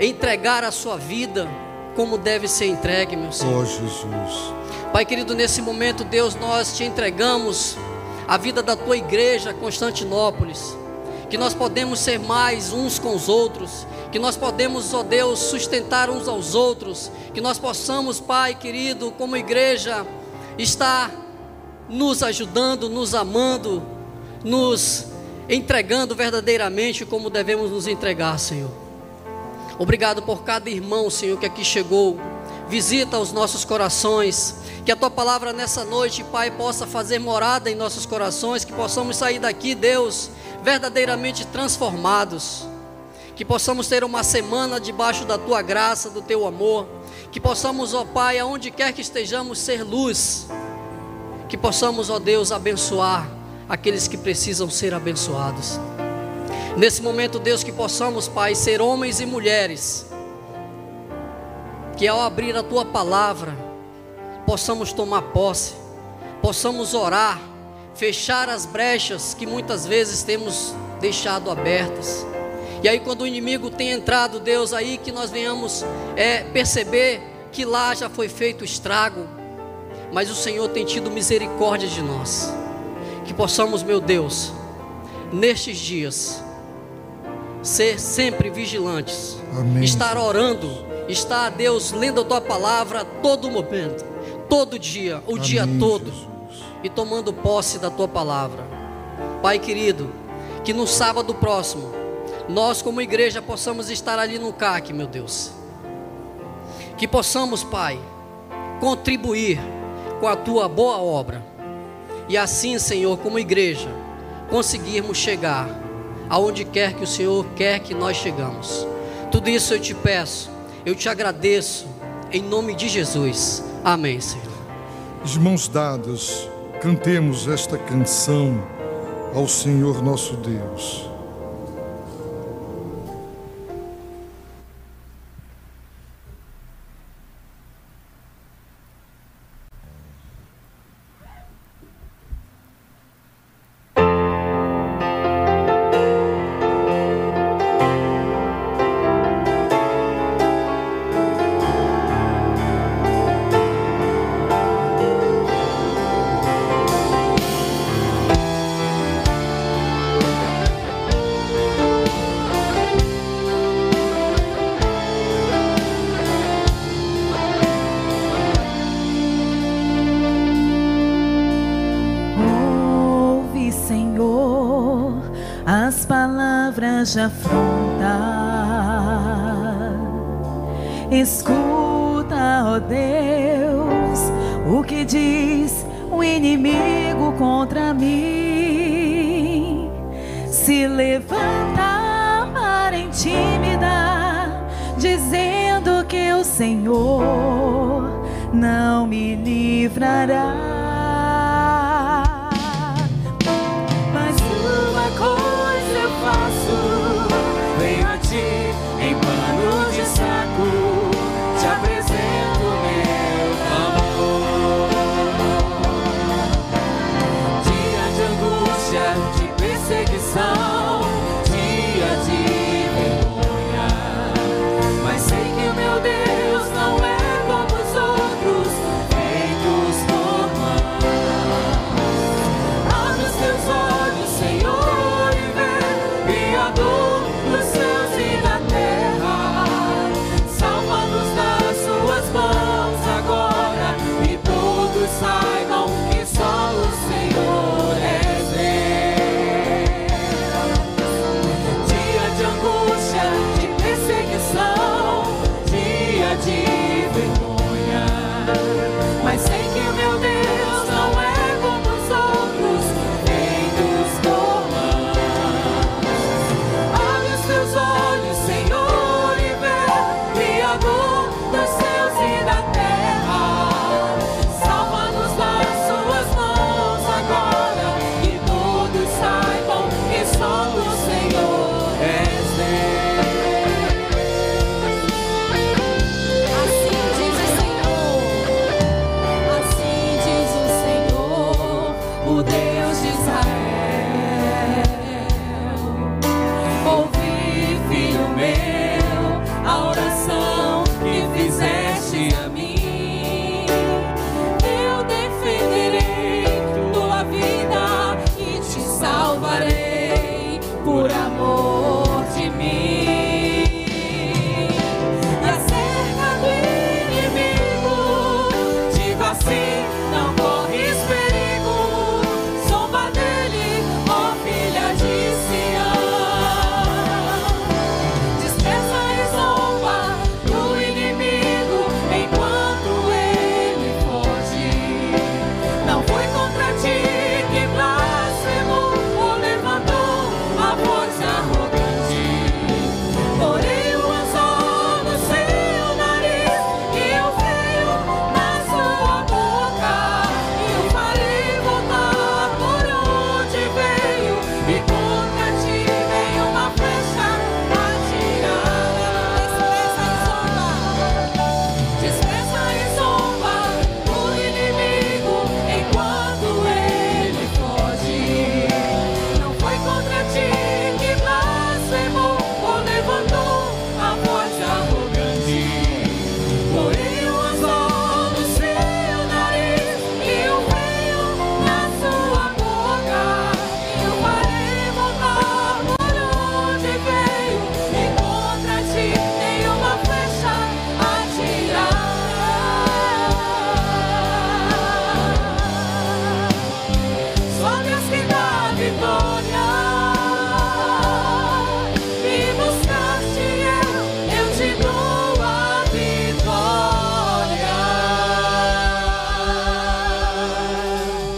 entregar a sua vida como deve ser entregue, meu Senhor. Ó Jesus. Pai querido, nesse momento, Deus, nós te entregamos a vida da tua igreja Constantinópolis. Que nós podemos ser mais uns com os outros, que nós podemos, ó Deus, sustentar uns aos outros, que nós possamos, Pai querido, como igreja, estar nos ajudando, nos amando, nos entregando verdadeiramente como devemos nos entregar, Senhor. Obrigado por cada irmão, Senhor, que aqui chegou. Visita os nossos corações. Que a tua palavra nessa noite, Pai, possa fazer morada em nossos corações. Que possamos sair daqui, Deus, verdadeiramente transformados. Que possamos ter uma semana debaixo da tua graça, do teu amor. Que possamos, ó Pai, aonde quer que estejamos, ser luz. Que possamos, ó Deus, abençoar aqueles que precisam ser abençoados. Nesse momento, Deus, que possamos, Pai, ser homens e mulheres, que ao abrir a tua palavra, possamos tomar posse, possamos orar, fechar as brechas que muitas vezes temos deixado abertas. E aí, quando o inimigo tem entrado, Deus, aí que nós venhamos é, perceber que lá já foi feito estrago, mas o Senhor tem tido misericórdia de nós. Que possamos, meu Deus, nestes dias, ser sempre vigilantes, Amém. estar orando, estar, Deus, lendo a tua palavra a todo momento, todo dia, o dia Amém, todo, Jesus. e tomando posse da tua palavra. Pai querido, que no sábado próximo, nós como igreja possamos estar ali no CAC, meu Deus. Que possamos, Pai, contribuir com a tua boa obra. E assim, Senhor, como igreja, conseguirmos chegar aonde quer que o Senhor quer que nós chegamos. Tudo isso eu te peço, eu te agradeço, em nome de Jesus. Amém, Senhor. De mãos dadas, cantemos esta canção ao Senhor nosso Deus. Palavras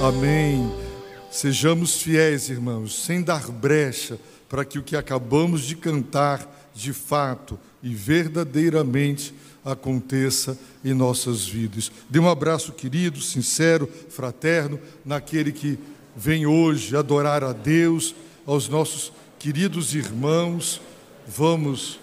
Amém. Sejamos fiéis, irmãos, sem dar brecha para que o que acabamos de cantar, de fato e verdadeiramente, aconteça em nossas vidas. Dê um abraço querido, sincero, fraterno, naquele que vem hoje adorar a Deus, aos nossos queridos irmãos. Vamos.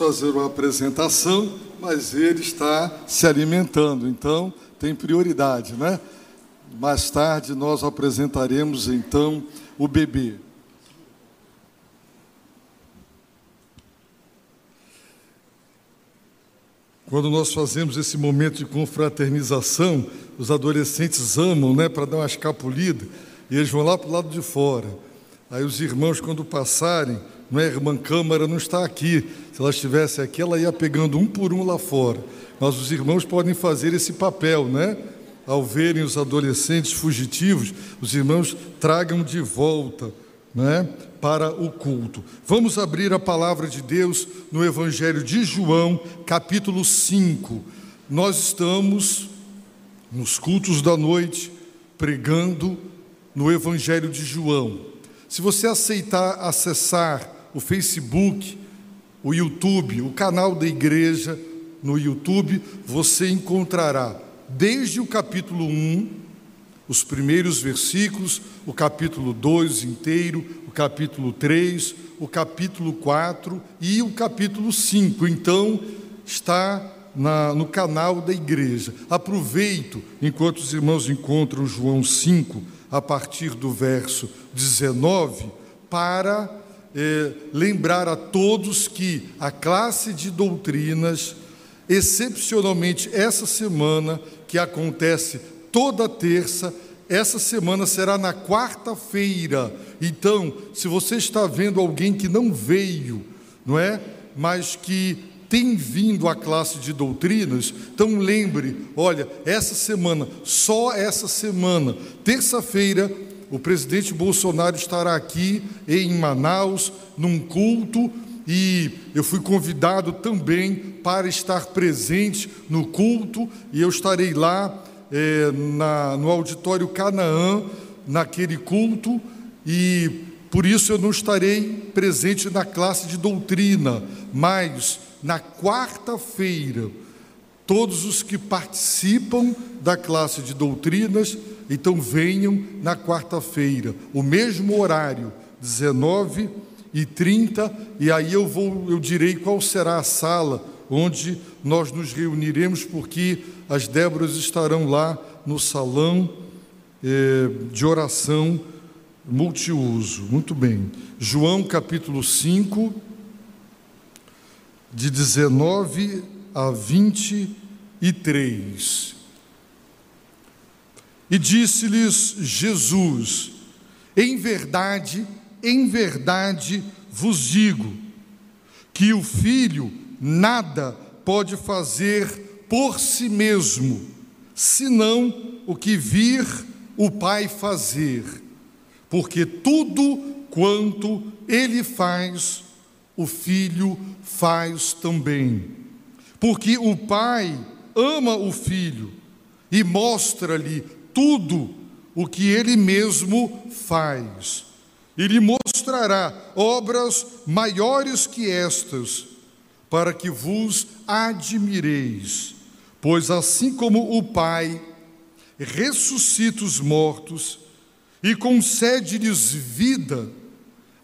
Fazer uma apresentação, mas ele está se alimentando, então tem prioridade, né? Mais tarde nós apresentaremos então o bebê. Quando nós fazemos esse momento de confraternização, os adolescentes amam, né, para dar uma escapulida, e eles vão lá para o lado de fora. Aí os irmãos, quando passarem, não é, irmã Câmara não está aqui. Se ela estivesse aqui, ela ia pegando um por um lá fora. Mas os irmãos podem fazer esse papel, né? Ao verem os adolescentes fugitivos, os irmãos tragam de volta, né? Para o culto. Vamos abrir a palavra de Deus no Evangelho de João, capítulo 5. Nós estamos nos cultos da noite pregando no Evangelho de João. Se você aceitar acessar o Facebook, o YouTube, o canal da igreja no YouTube, você encontrará desde o capítulo 1, os primeiros versículos, o capítulo 2 inteiro, o capítulo 3, o capítulo 4 e o capítulo 5. Então, está na- no canal da igreja. Aproveito, enquanto os irmãos encontram João 5, a partir do verso 19, para eh, lembrar a todos que a classe de doutrinas, excepcionalmente essa semana, que acontece toda terça, essa semana será na quarta-feira. Então, se você está vendo alguém que não veio, não é? Mas que tem vindo à classe de doutrinas, então lembre, olha, essa semana, só essa semana, terça-feira, o presidente Bolsonaro estará aqui em Manaus, num culto, e eu fui convidado também para estar presente no culto, e eu estarei lá eh, na- no auditório Canaã, naquele culto, e por isso eu não estarei presente na classe de doutrina, mas na quarta-feira, todos os que participam da classe de doutrinas, então venham na quarta-feira, o mesmo horário, 19 e 30, e aí eu vou, eu direi qual será a sala onde nós nos reuniremos, porque as Déboras estarão lá no salão eh, de oração multiuso. Muito bem. João capítulo 5, de 19 a 23. E disse-lhes Jesus: Em verdade, em verdade vos digo, que o filho nada pode fazer por si mesmo, senão o que vir o Pai fazer, porque tudo quanto ele faz, o Filho faz também. Porque o Pai ama o Filho e mostra-lhe tudo o que ele mesmo faz. E lhe mostrará obras maiores que estas, para que vos admireis. Pois assim como o Pai ressuscita os mortos e concede-lhes vida,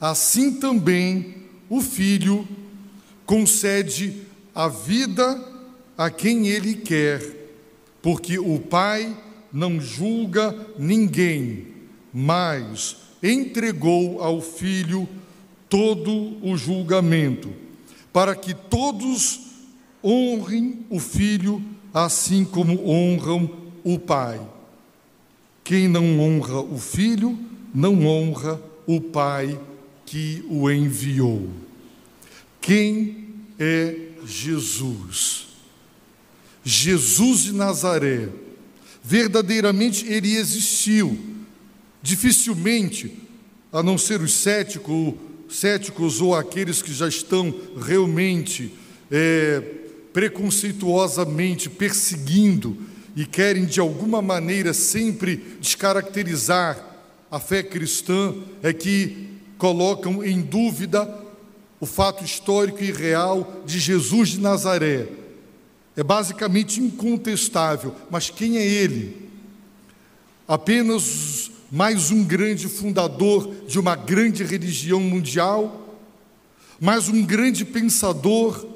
assim também o Filho concede a vida a quem ele quer, porque o Pai não julga ninguém, mas entregou ao Filho todo o julgamento, para que todos honrem o Filho assim como honram o Pai. Quem não honra o Filho, não honra o Pai que o enviou. Quem é Jesus? Jesus de Nazaré. Verdadeiramente ele existiu. Dificilmente, a não ser os céticos, céticos ou aqueles que já estão realmente é, preconceituosamente perseguindo e querem de alguma maneira sempre descaracterizar a fé cristã, é que colocam em dúvida o fato histórico e real de Jesus de Nazaré. É basicamente incontestável, mas quem é ele? Apenas mais um grande fundador de uma grande religião mundial, mais um grande pensador,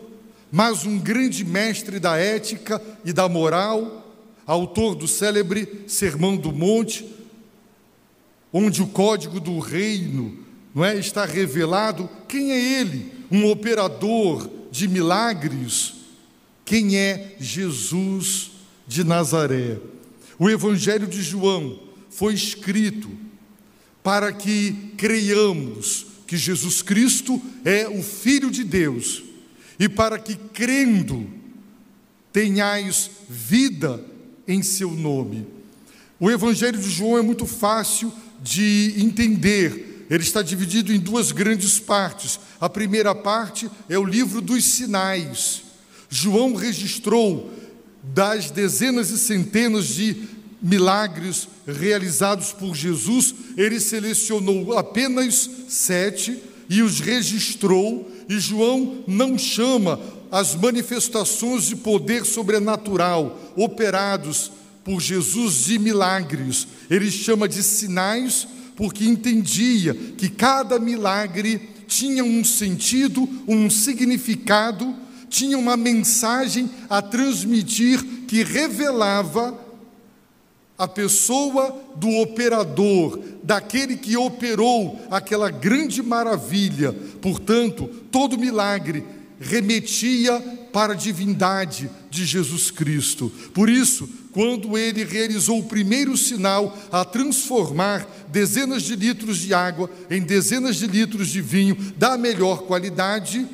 mais um grande mestre da ética e da moral, autor do célebre Sermão do Monte, onde o código do reino não é, está revelado. Quem é ele? Um operador de milagres? Quem é Jesus de Nazaré? O Evangelho de João foi escrito para que creiamos que Jesus Cristo é o Filho de Deus e para que, crendo, tenhais vida em seu nome. O Evangelho de João é muito fácil de entender. Ele está dividido em duas grandes partes. A primeira parte é o livro dos sinais. João registrou das dezenas e centenas de milagres realizados por Jesus, ele selecionou apenas sete e os registrou. E João não chama as manifestações de poder sobrenatural operados por Jesus de milagres. Ele chama de sinais porque entendia que cada milagre tinha um sentido, um significado, tinha uma mensagem a transmitir que revelava a pessoa do operador, daquele que operou aquela grande maravilha. Portanto, todo milagre remetia para a divindade de Jesus Cristo. Por isso, quando ele realizou o primeiro sinal a transformar dezenas de litros de água em dezenas de litros de vinho da melhor qualidade,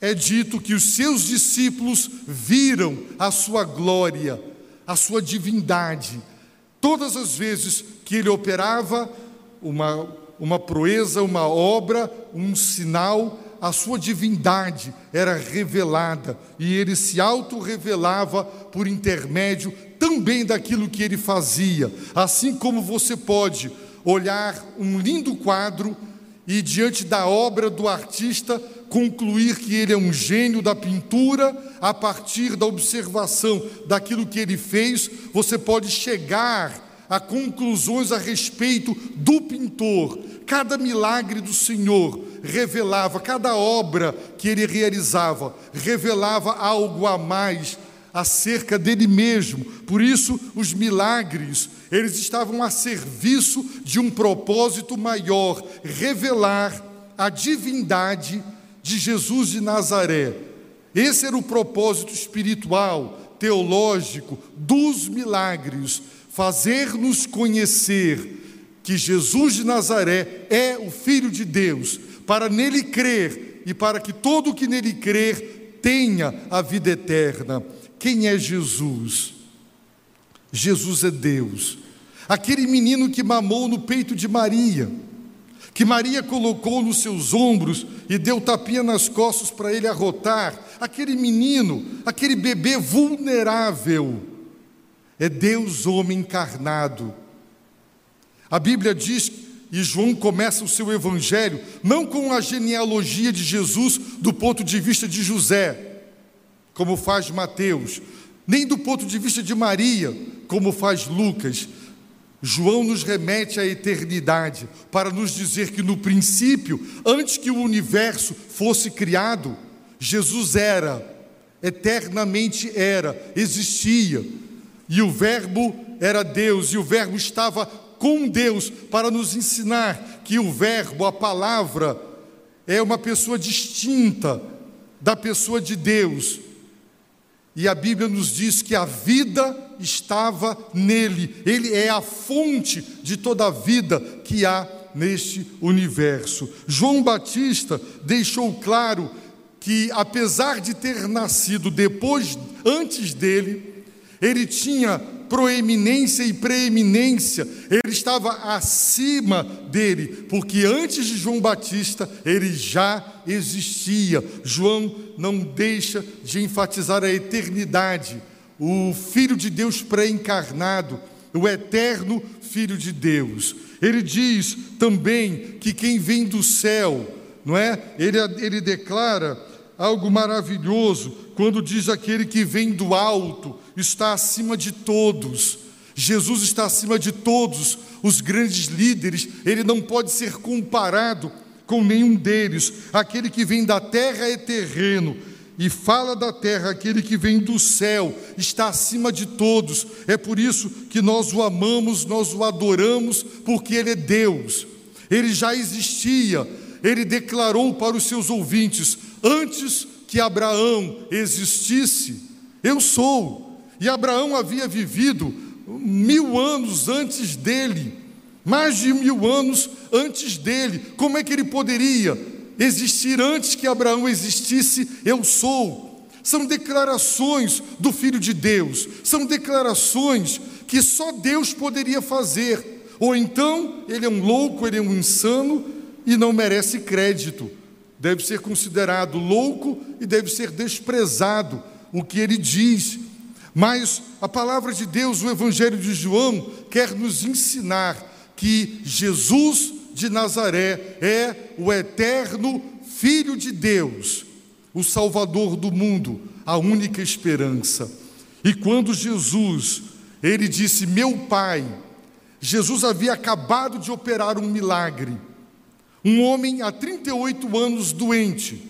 é dito que os seus discípulos viram a sua glória, a sua divindade. Todas as vezes que ele operava uma, uma proeza, uma obra, um sinal, a sua divindade era revelada e ele se auto-revelava por intermédio também daquilo que ele fazia. Assim como você pode olhar um lindo quadro e, diante da obra do artista, concluir que ele é um gênio da pintura a partir da observação daquilo que ele fez, você pode chegar a conclusões a respeito do pintor. Cada milagre do Senhor revelava, cada obra que ele realizava, revelava algo a mais acerca dele mesmo. Por isso, os milagres, eles estavam a serviço de um propósito maior, revelar a divindade de Jesus de Nazaré. Esse era o propósito espiritual, teológico dos milagres fazer-nos conhecer que Jesus de Nazaré é o Filho de Deus, para nele crer e para que todo o que nele crer tenha a vida eterna. Quem é Jesus? Jesus é Deus. Aquele menino que mamou no peito de Maria, que Maria colocou nos seus ombros e deu tapinha nas costas para ele arrotar, aquele menino, aquele bebê vulnerável, é Deus homem encarnado. A Bíblia diz, e João começa o seu evangelho, não com a genealogia de Jesus do ponto de vista de José, como faz Mateus, nem do ponto de vista de Maria, como faz Lucas. João nos remete à eternidade para nos dizer que no princípio, antes que o universo fosse criado, Jesus era, eternamente era, existia. E o Verbo era Deus, e o Verbo estava com Deus para nos ensinar que o Verbo, a palavra, é uma pessoa distinta da pessoa de Deus. E a Bíblia nos diz que a vida estava nele, ele é a fonte de toda a vida que há neste universo. João Batista deixou claro que, apesar de ter nascido depois, antes dele, ele tinha proeminência e preeminência, ele estava acima dele, porque antes de João Batista ele já existia. João não deixa de enfatizar a eternidade, o Filho de Deus pré-encarnado, o eterno Filho de Deus. Ele diz também que quem vem do céu, não é? Ele, ele declara algo maravilhoso quando diz aquele que vem do alto está acima de todos. Jesus está acima de todos os grandes líderes, ele não pode ser comparado com nenhum deles. Aquele que vem da terra é terreno, e fala da terra, aquele que vem do céu, está acima de todos. É por isso que nós o amamos, nós o adoramos, porque ele é Deus. Ele já existia, ele declarou para os seus ouvintes: antes que Abraão existisse, eu sou. E Abraão havia vivido mil anos antes dele, mais de mil anos antes dele. Como é que ele poderia existir antes que Abraão existisse, eu sou. São declarações do Filho de Deus, são declarações que só Deus poderia fazer. Ou então ele é um louco, ele é um insano e não merece crédito. Deve ser considerado louco e deve ser desprezado o que ele diz. Mas a palavra de Deus, o Evangelho de João, quer nos ensinar que Jesus de Nazaré é o eterno Filho de Deus, o Salvador do mundo, a única esperança. E quando Jesus, ele disse: Meu Pai, Jesus havia acabado de operar um milagre. Um homem há 38 anos doente,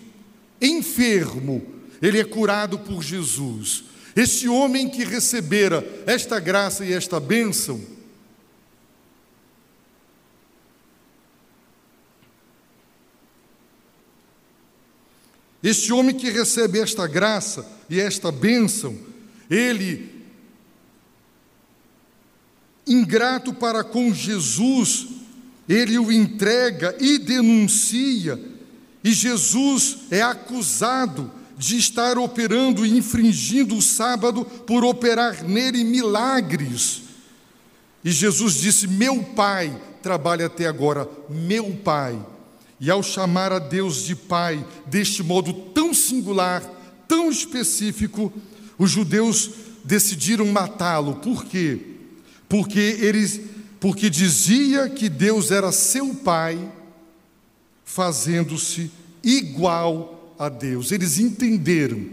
enfermo, ele é curado por Jesus. Esse homem que recebera esta graça e esta bênção, Este homem que recebe esta graça e esta bênção, ele, ingrato para com Jesus, ele o entrega e denuncia, e Jesus é acusado de estar operando e infringindo o sábado por operar nele milagres. E Jesus disse: Meu pai trabalha até agora, meu pai. E ao chamar a Deus de Pai deste modo tão singular, tão específico, os judeus decidiram matá-lo. Por quê? Porque eles porque dizia que Deus era seu pai, fazendo-se igual a Deus. Eles entenderam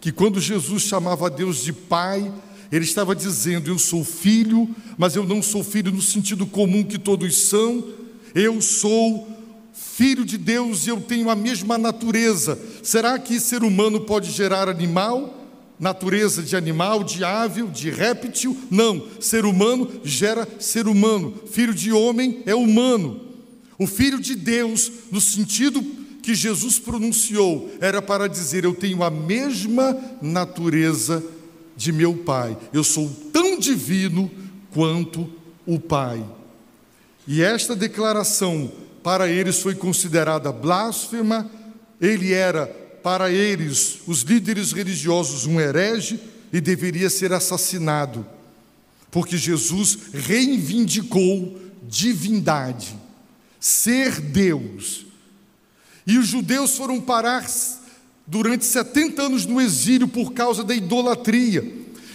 que quando Jesus chamava a Deus de pai, ele estava dizendo: Eu sou filho, mas eu não sou filho no sentido comum que todos são, eu sou filho de Deus e eu tenho a mesma natureza. Será que ser humano pode gerar animal? Natureza de animal, de ave, de réptil? Não. Ser humano gera ser humano. Filho de homem é humano. O filho de Deus, no sentido que Jesus pronunciou, era para dizer: Eu tenho a mesma natureza de meu Pai. Eu sou tão divino quanto o Pai. E esta declaração para eles foi considerada blasfema, ele era, para eles, os líderes religiosos, um herege e deveria ser assassinado, porque Jesus reivindicou divindade. ser Deus. E os judeus foram parar durante 70 anos no exílio por causa da idolatria.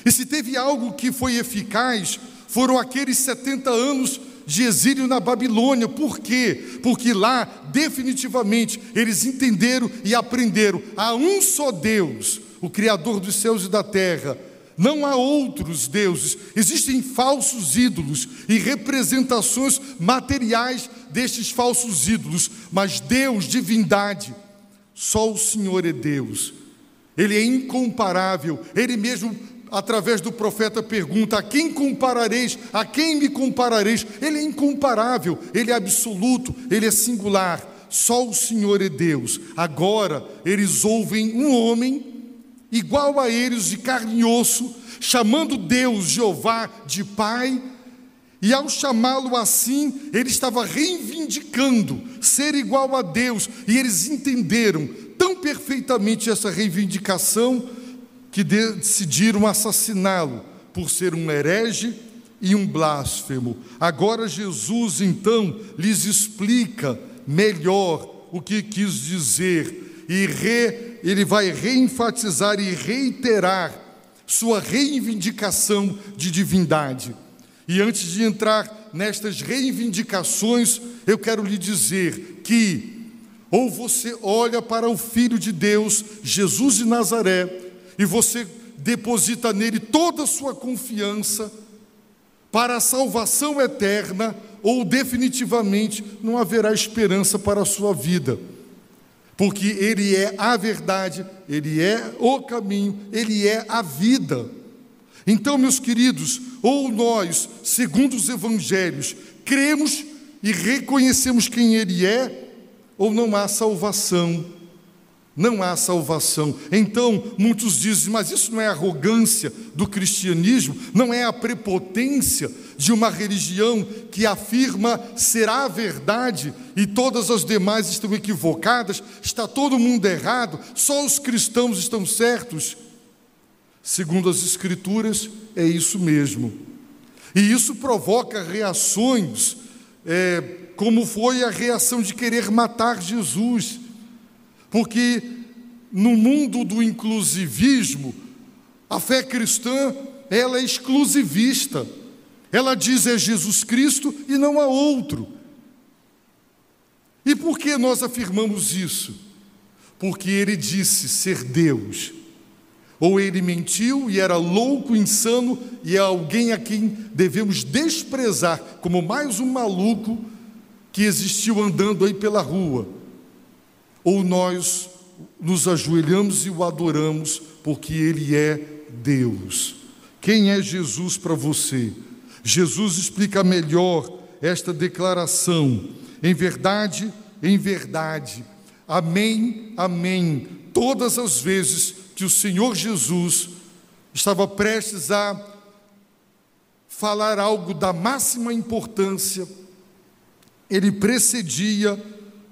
E se teve algo que foi eficaz, foram aqueles 70 anos de exílio na Babilônia. Por quê? Porque lá, definitivamente, eles entenderam e aprenderam a um só Deus, o Criador dos céus e da terra. Não há outros deuses, existem falsos ídolos e representações materiais destes falsos ídolos, mas Deus, divindade, só o Senhor é Deus. Ele é incomparável. Ele mesmo, através do profeta, pergunta: A quem comparareis? A quem me comparareis? Ele é incomparável, ele é absoluto, ele é singular. Só o Senhor é Deus. Agora eles ouvem um homem igual a eles de carne e osso, chamando Deus, Jeová, de Pai. E ao chamá-lo assim, ele estava reivindicando ser igual a Deus, e eles entenderam tão perfeitamente essa reivindicação que decidiram assassiná-lo por ser um herege e um blasfemo. Agora Jesus então lhes explica melhor o que quis dizer e re, ele vai reenfatizar e reiterar sua reivindicação de divindade. E antes de entrar nestas reivindicações, eu quero lhe dizer que ou você olha para o Filho de Deus, Jesus de Nazaré, e você deposita nele toda a sua confiança para a salvação eterna, ou definitivamente não haverá esperança para a sua vida. Porque ele é a verdade, ele é o caminho, ele é a vida. Então, meus queridos, ou nós, segundo os evangelhos, cremos e reconhecemos quem ele é, ou não há salvação. Não há salvação. Então, muitos dizem, mas isso não é arrogância do cristianismo, não é a prepotência de uma religião que afirma ser a verdade e todas as demais estão equivocadas, está todo mundo errado, só os cristãos estão certos. Segundo as Escrituras, é isso mesmo. E isso provoca reações, é, como foi a reação de querer matar Jesus. Porque no mundo do inclusivismo, a fé cristã, ela é exclusivista. Ela diz é Jesus Cristo e não há outro. E por que nós afirmamos isso? Porque ele disse ser Deus. Ou ele mentiu e era louco, insano e é alguém a quem devemos desprezar como mais um maluco que existiu andando aí pela rua. Ou nós nos ajoelhamos e o adoramos porque ele é Deus. Quem é Jesus para você? Jesus explica melhor esta declaração. Em verdade, em verdade. Amém, amém. Todas as vezes que o Senhor Jesus estava prestes a falar algo da máxima importância, ele precedia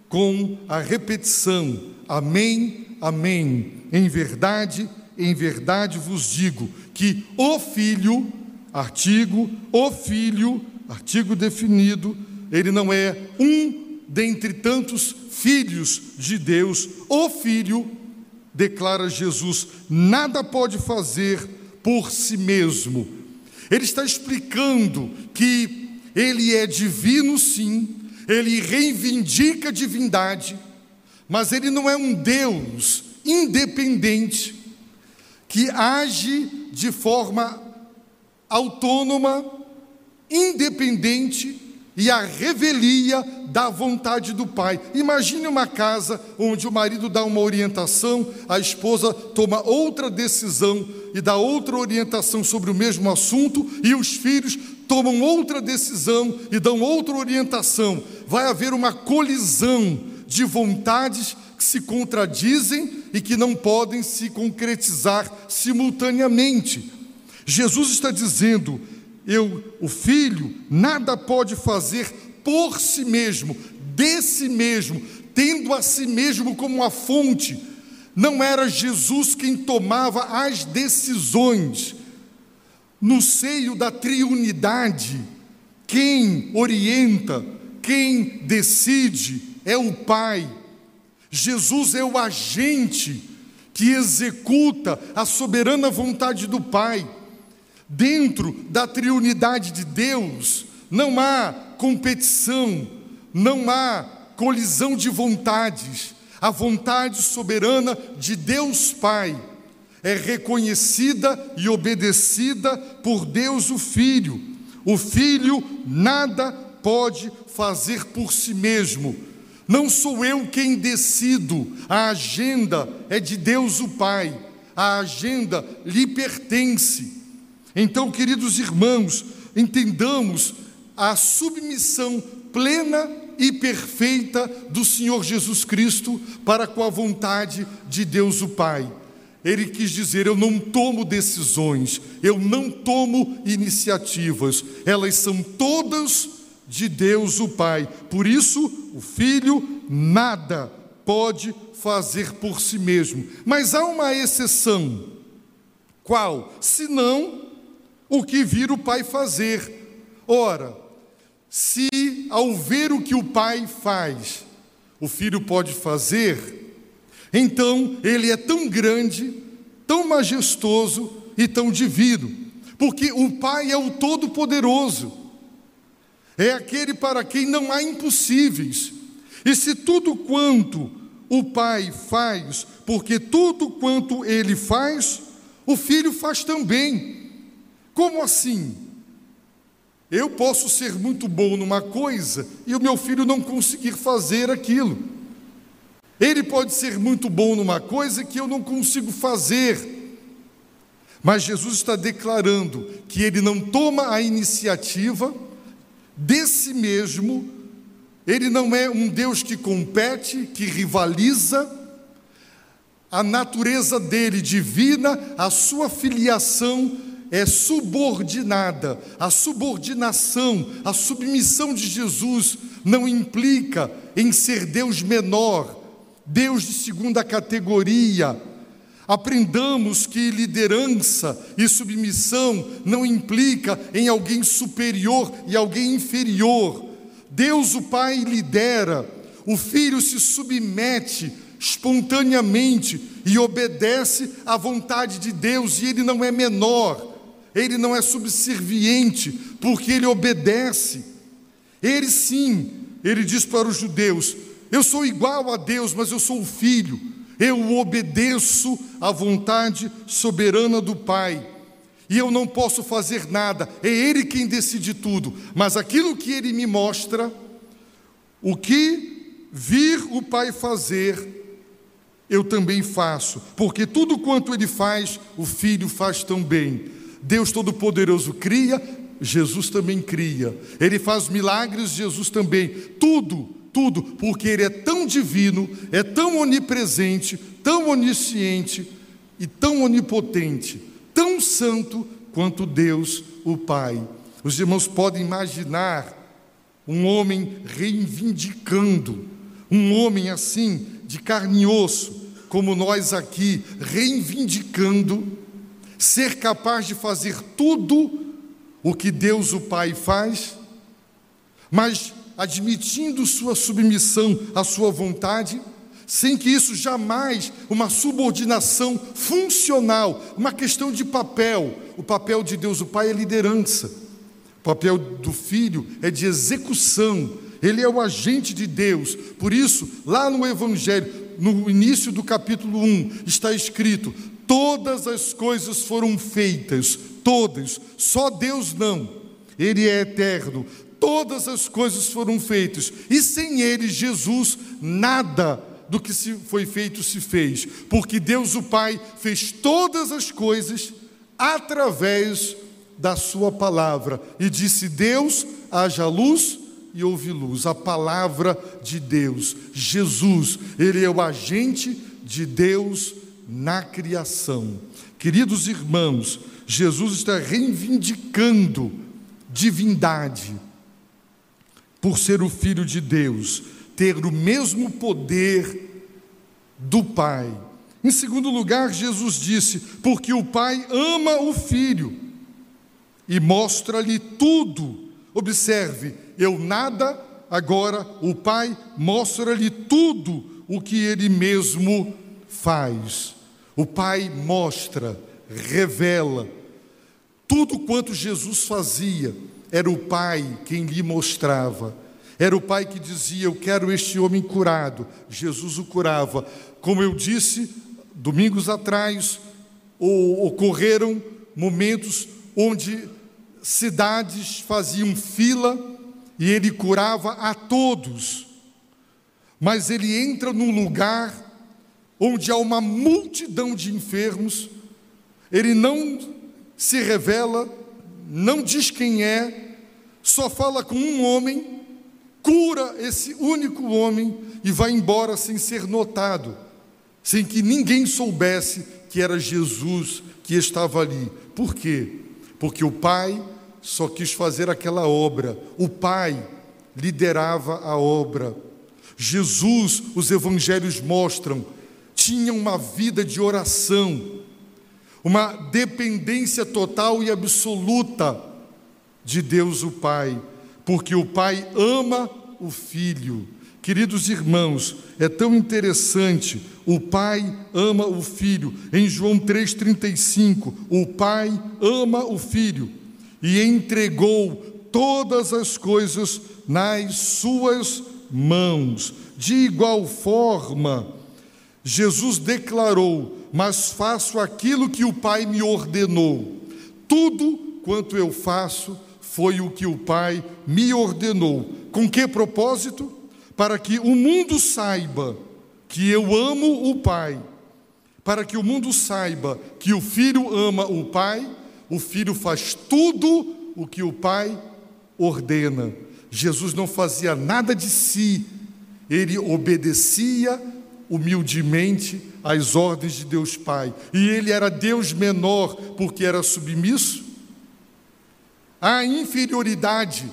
com a repetição: Amém, Amém. Em verdade, em verdade vos digo que o Filho, artigo, o Filho, artigo definido, ele não é um dentre tantos filhos de Deus, o Filho, declara Jesus, nada pode fazer por si mesmo. Ele está explicando que ele é divino, sim, ele reivindica a divindade, mas ele não é um Deus independente que age de forma autônoma, independente e a revelia da vontade do pai. Imagine uma casa onde o marido dá uma orientação, a esposa toma outra decisão e dá outra orientação sobre o mesmo assunto, e os filhos tomam outra decisão e dão outra orientação. Vai haver uma colisão de vontades que se contradizem e que não podem se concretizar simultaneamente. Jesus está dizendo: eu, o filho, nada pode fazer por si mesmo, de si mesmo, tendo a si mesmo como a fonte. Não era Jesus quem tomava as decisões. No seio da triunidade, quem orienta, quem decide é o Pai. Jesus é o agente que executa a soberana vontade do Pai. Dentro da triunidade de Deus, não há competição, não há colisão de vontades. A vontade soberana de Deus Pai é reconhecida e obedecida por Deus o Filho. O Filho nada pode fazer por si mesmo. Não sou eu quem decido, a agenda é de Deus o Pai, a agenda lhe pertence. Então, queridos irmãos, entendamos a submissão plena e perfeita do Senhor Jesus Cristo para com a vontade de Deus o Pai. Ele quis dizer: Eu não tomo decisões, eu não tomo iniciativas, elas são todas de Deus o Pai. Por isso, o Filho nada pode fazer por si mesmo. Mas há uma exceção. Qual? Senão o que vir o Pai fazer. Ora, se ao ver o que o Pai faz, o Filho pode fazer, então ele é tão grande, tão majestoso e tão divino, porque o Pai é o Todo-Poderoso, é aquele para quem não há impossíveis. E se tudo quanto o Pai faz, porque tudo quanto ele faz, o Filho faz também. Como assim? Eu posso ser muito bom numa coisa e o meu filho não conseguir fazer aquilo. Ele pode ser muito bom numa coisa que eu não consigo fazer. Mas Jesus está declarando que ele não toma a iniciativa de si mesmo, ele não é um Deus que compete, que rivaliza. A natureza dele divina, a sua filiação é subordinada. A subordinação, a submissão de Jesus não implica em ser Deus menor, Deus de segunda categoria. Aprendamos que liderança e submissão não implica em alguém superior e alguém inferior. Deus, o Pai, lidera, o Filho se submete espontaneamente e obedece à vontade de Deus, e ele não é menor ele não é subserviente, porque ele obedece. Ele sim, ele diz para os judeus: Eu sou igual a Deus, mas eu sou o filho. Eu obedeço à vontade soberana do Pai. E eu não posso fazer nada, é Ele quem decide tudo. Mas aquilo que Ele me mostra, o que vir o Pai fazer, eu também faço, porque tudo quanto Ele faz, o Filho faz também. Deus Todo-Poderoso cria, Jesus também cria. Ele faz milagres, Jesus também. Tudo, tudo, porque Ele é tão divino, é tão onipresente, tão onisciente e tão onipotente, tão santo quanto Deus, o Pai. Os irmãos podem imaginar um homem reivindicando, um homem assim, de carne e osso, como nós aqui, reivindicando ser capaz de fazer tudo o que Deus o Pai faz, mas admitindo sua submissão à sua vontade, sem que isso jamais uma subordinação funcional, uma questão de papel. O papel de Deus o Pai é liderança. O papel do filho é de execução. Ele é o agente de Deus. Por isso, lá no evangelho, no início do capítulo 1, está escrito: Todas as coisas foram feitas, todas, só Deus não. Ele é eterno. Todas as coisas foram feitas, e sem ele, Jesus, nada do que se foi feito se fez, porque Deus o Pai fez todas as coisas através da sua palavra. E disse: Deus, haja luz, e houve luz. A palavra de Deus, Jesus, ele é o agente de Deus na criação. Queridos irmãos, Jesus está reivindicando divindade por ser o Filho de Deus, ter o mesmo poder do Pai. Em segundo lugar, Jesus disse: porque o Pai ama o Filho e mostra-lhe tudo. Observe, eu nada agora o Pai mostra-lhe tudo o que ele mesmo faz. O Pai mostra, revela. Tudo quanto Jesus fazia, era o Pai quem lhe mostrava. Era o Pai que dizia: Eu quero este homem curado. Jesus o curava. Como eu disse domingos atrás, ocorreram momentos onde cidades faziam fila e ele curava a todos. Mas ele entra num lugar onde há uma multidão de enfermos, ele não se revela, não diz quem é, só fala com um homem, cura esse único homem e vai embora sem ser notado, sem que ninguém soubesse que era Jesus que estava ali. Por quê? Porque o Pai só quis fazer aquela obra, o Pai liderava a obra. Jesus, os evangelhos mostram, tinha uma vida de oração, uma dependência total e absoluta de Deus o Pai, porque o Pai ama o Filho. Queridos irmãos, é tão interessante, o Pai ama o Filho. Em João 3,35, o Pai ama o Filho e entregou todas as coisas nas suas mãos. De igual forma, Jesus declarou: Mas faço aquilo que o Pai me ordenou. Tudo quanto eu faço foi o que o Pai me ordenou. Com que propósito? Para que o mundo saiba que eu amo o Pai. Para que o mundo saiba que o Filho ama o Pai, o Filho faz tudo o que o Pai ordena. Jesus não fazia nada de si, ele obedecia humildemente às ordens de Deus Pai. E ele era Deus menor porque era submisso. Há inferioridade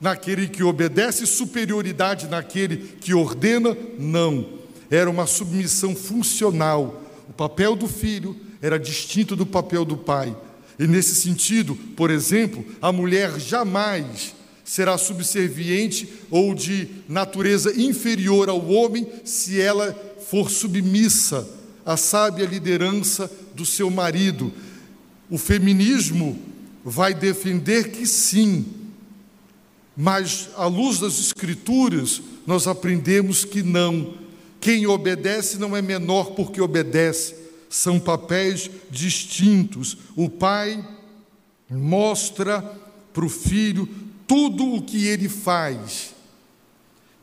naquele que obedece, superioridade naquele que ordena? Não. Era uma submissão funcional. O papel do filho era distinto do papel do pai. E nesse sentido, por exemplo, a mulher jamais será subserviente ou de natureza inferior ao homem se ela for submissa à sábia liderança do seu marido. O feminismo vai defender que sim, mas à luz das Escrituras, nós aprendemos que não. Quem obedece não é menor porque obedece, são papéis distintos. O pai mostra para o filho tudo o que ele faz.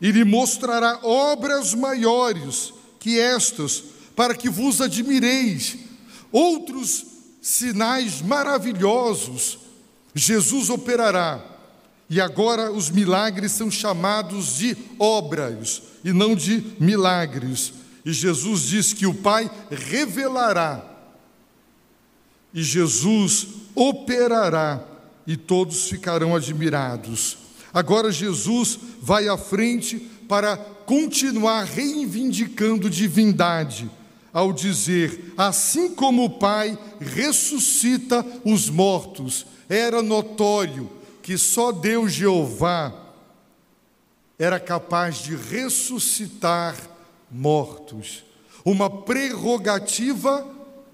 E lhe mostrará obras maiores que estas, para que vos admireis. Outros sinais maravilhosos Jesus operará. E agora os milagres são chamados de obras e não de milagres. E Jesus diz que o Pai revelará. E Jesus operará e todos ficarão admirados. Agora Jesus vai à frente para continuar reivindicando divindade, ao dizer: assim como o Pai ressuscita os mortos, era notório que só Deus Jeová era capaz de ressuscitar mortos. Uma prerrogativa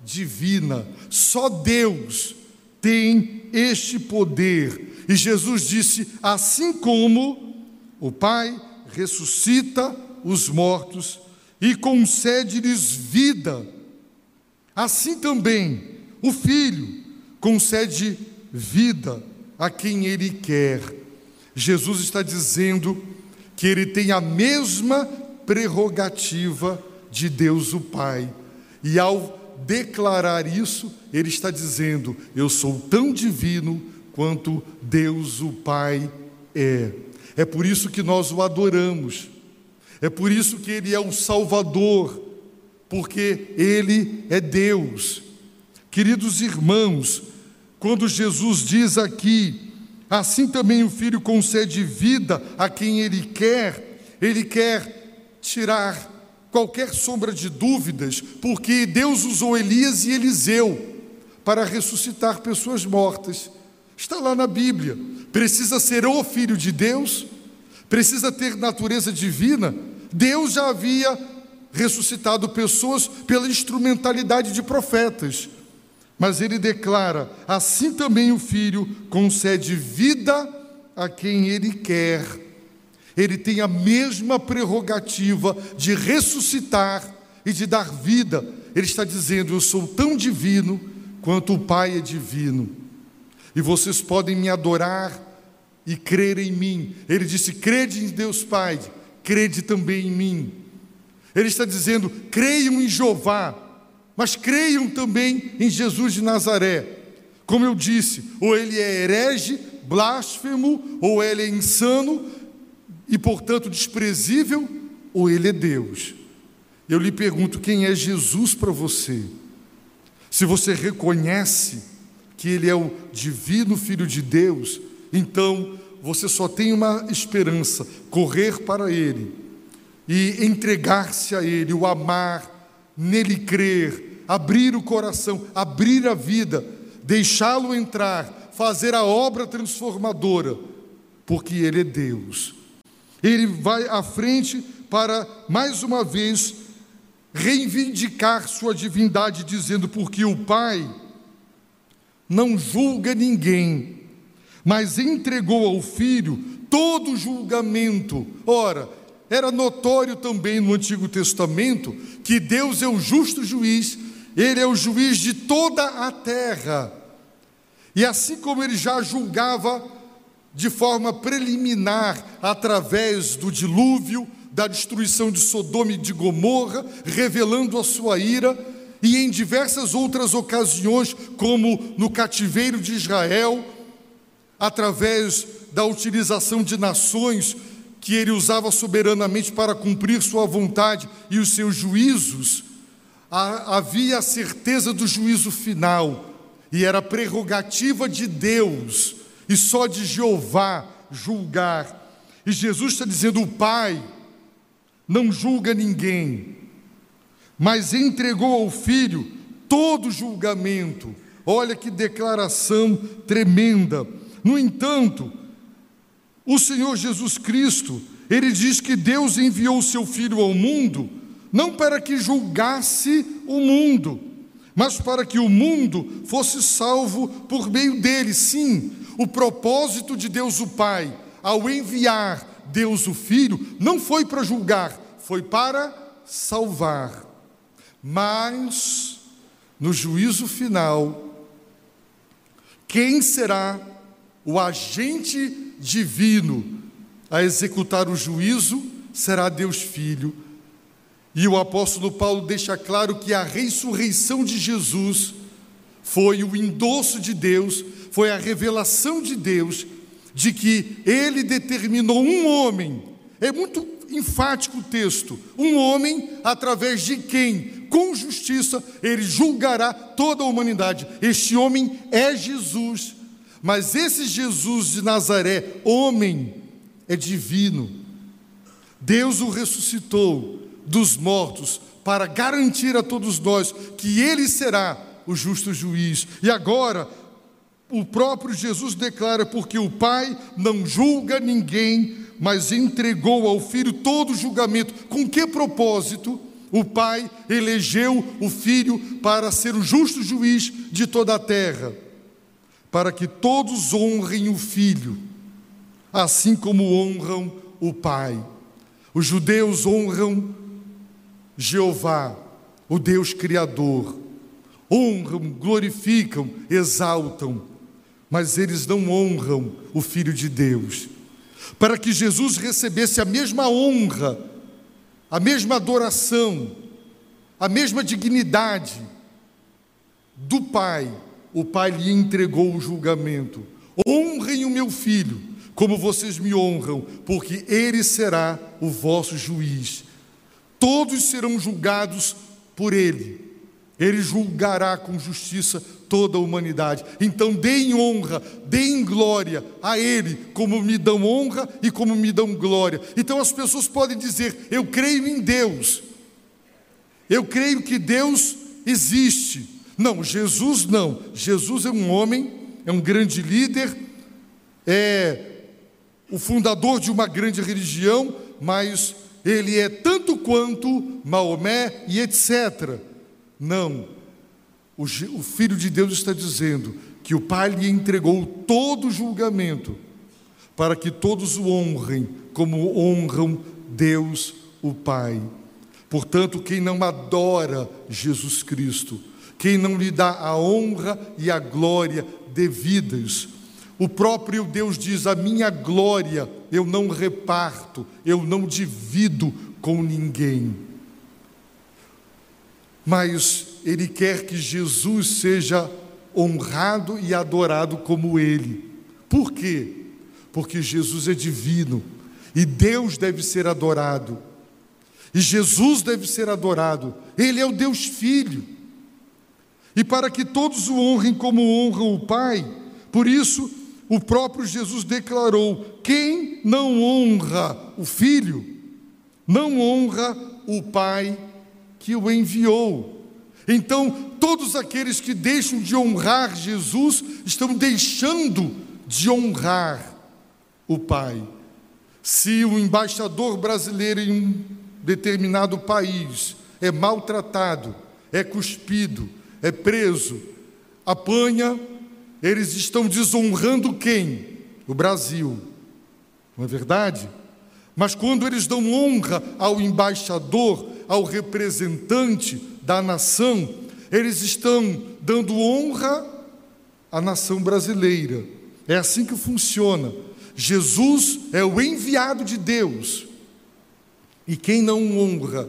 divina. Só Deus tem este poder. E Jesus disse: assim como o Pai ressuscita os mortos e concede-lhes vida, assim também o Filho concede vida a quem Ele quer. Jesus está dizendo que Ele tem a mesma prerrogativa de Deus o Pai. E ao declarar isso, Ele está dizendo: Eu sou tão divino quanto Deus o Pai é. É por isso que nós o adoramos. É por isso que Ele é o Salvador, porque Ele é Deus. Queridos irmãos, quando Jesus diz aqui, assim também o Filho concede vida a quem Ele quer, Ele quer tirar qualquer sombra de dúvidas, porque Deus usou Elias e Eliseu para ressuscitar pessoas mortas. Está lá na Bíblia. Precisa ser o Filho de Deus? precisa ter natureza divina, Deus já havia ressuscitado pessoas pela instrumentalidade de profetas. Mas ele declara: assim também o Filho concede vida a quem ele quer. Ele tem a mesma prerrogativa de ressuscitar e de dar vida. Ele está dizendo: Eu sou tão divino quanto o Pai é divino. E vocês podem me adorar e crer em mim. Ele disse: crede em Deus Pai, crede também em mim. Ele está dizendo: creiam em Jeová, mas creiam também em Jesus de Nazaré. Como eu disse, ou ele é herege, blasfemo, ou ele é insano e, portanto, desprezível, ou ele é Deus. Eu lhe pergunto: quem é Jesus para você? Se você reconhece que ele é o divino Filho de Deus, então você só tem uma esperança: correr para ele e entregar-se a ele, o amar, nele crer, abrir o coração, abrir a vida, deixá-lo entrar, fazer a obra transformadora, porque ele é Deus. Ele vai à frente para mais uma vez reivindicar sua divindade, dizendo: Porque o Pai não julga ninguém, mas entregou ao Filho todo julgamento. Ora, era notório também no Antigo Testamento que Deus é o justo juiz, ele é o juiz de toda a terra. E assim como ele já julgava de forma preliminar através do dilúvio, da destruição de Sodoma e de Gomorra, revelando a sua ira, e em diversas outras ocasiões, como no cativeiro de Israel, através da utilização de nações que ele usava soberanamente para cumprir sua vontade e os seus juízos, havia a certeza do juízo final, e era prerrogativa de Deus e só de Jeová julgar. E Jesus está dizendo: o Pai não julga ninguém, mas entregou ao Filho todo julgamento. Olha que declaração tremenda. No entanto, o Senhor Jesus Cristo, ele diz que Deus enviou o seu Filho ao mundo, não para que julgasse o mundo, mas para que o mundo fosse salvo por meio dele. Sim, o propósito de Deus o Pai, ao enviar Deus o Filho, não foi para julgar, foi para salvar. Mas, no juízo final, quem será o agente divino a executar o juízo será Deus Filho. E o apóstolo Paulo deixa claro que a ressurreição de Jesus foi o endosso de Deus, foi a revelação de Deus de que ele determinou um homem. É muito enfático o texto. Um homem através de quem, com justiça, ele julgará toda a humanidade. Este homem é Jesus. Mas esse Jesus de Nazaré, homem, é divino. Deus o ressuscitou dos mortos para garantir a todos nós que ele será o justo juiz. E agora, o próprio Jesus declara: porque o Pai não julga ninguém, mas entregou ao Filho todo o julgamento. Com que propósito? O Pai elegeu o Filho para ser o justo juiz de toda a terra, para que todos honrem o Filho, assim como honram o Pai. Os judeus honram Jeová, o Deus Criador, honram, glorificam, exaltam, mas eles não honram o Filho de Deus. Para que Jesus recebesse a mesma honra, a mesma adoração, a mesma dignidade do Pai, o Pai lhe entregou o julgamento. Honrem o meu filho, como vocês me honram, porque ele será o vosso juiz. Todos serão julgados por ele. Ele julgará com justiça toda a humanidade. Então deem honra, deem glória a Ele, como me dão honra e como me dão glória. Então as pessoas podem dizer: Eu creio em Deus, eu creio que Deus existe. Não, Jesus não. Jesus é um homem, é um grande líder, é o fundador de uma grande religião, mas ele é tanto quanto Maomé e etc. Não. O, o Filho de Deus está dizendo que o Pai lhe entregou todo o julgamento para que todos o honrem como honram Deus, o Pai. Portanto, quem não adora Jesus Cristo, quem não lhe dá a honra e a glória devidas, o próprio Deus diz: A minha glória eu não reparto, eu não divido com ninguém. Mas Ele quer que Jesus seja honrado e adorado como Ele. Por quê? Porque Jesus é divino e Deus deve ser adorado. E Jesus deve ser adorado. Ele é o Deus Filho. E para que todos o honrem como honram o Pai, por isso o próprio Jesus declarou: quem não honra o Filho, não honra o Pai que o enviou. Então, todos aqueles que deixam de honrar Jesus estão deixando de honrar o Pai. Se o embaixador brasileiro em um determinado país é maltratado, é cuspido, é preso, apanha, eles estão desonrando quem? O Brasil. Não é verdade? Mas quando eles dão honra ao embaixador, ao representante da nação, eles estão dando honra à nação brasileira. É assim que funciona. Jesus é o enviado de Deus. E quem não honra,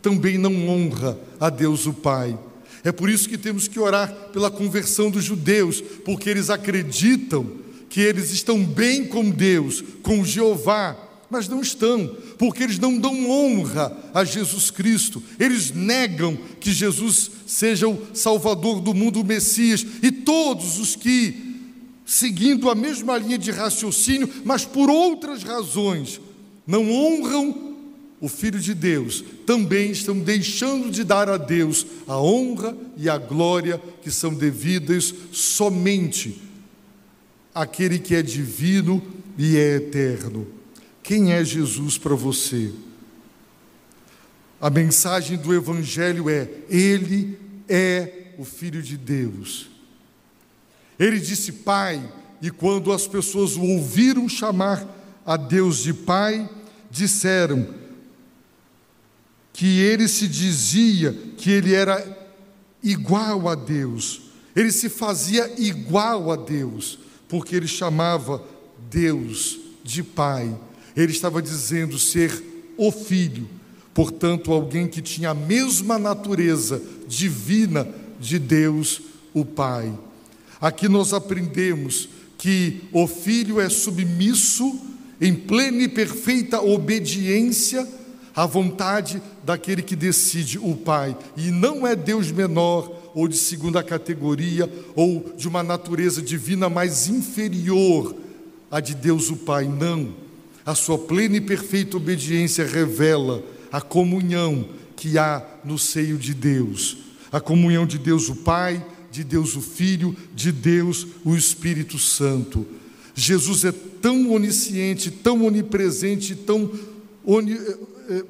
também não honra a Deus o Pai. É por isso que temos que orar pela conversão dos judeus, porque eles acreditam que eles estão bem com Deus, com Jeová, mas não estão, porque eles não dão honra a Jesus Cristo. Eles negam que Jesus seja o Salvador do mundo, o Messias, e todos os que, seguindo a mesma linha de raciocínio, mas por outras razões, não honram o Filho de Deus, também estão deixando de dar a Deus a honra e a glória que são devidas somente àquele que é divino e é eterno. Quem é Jesus para você? A mensagem do Evangelho é: Ele é o Filho de Deus. Ele disse Pai, e quando as pessoas o ouviram chamar a Deus de Pai, disseram que ele se dizia que ele era igual a Deus, ele se fazia igual a Deus, porque ele chamava Deus de Pai. Ele estava dizendo ser o Filho, portanto, alguém que tinha a mesma natureza divina de Deus, o Pai. Aqui nós aprendemos que o Filho é submisso em plena e perfeita obediência à vontade daquele que decide, o Pai. E não é Deus menor ou de segunda categoria ou de uma natureza divina mais inferior à de Deus o Pai. Não. A sua plena e perfeita obediência revela a comunhão que há no seio de Deus. A comunhão de Deus o Pai, de Deus o Filho, de Deus o Espírito Santo. Jesus é tão onisciente, tão onipresente, tão oni, eh, eh,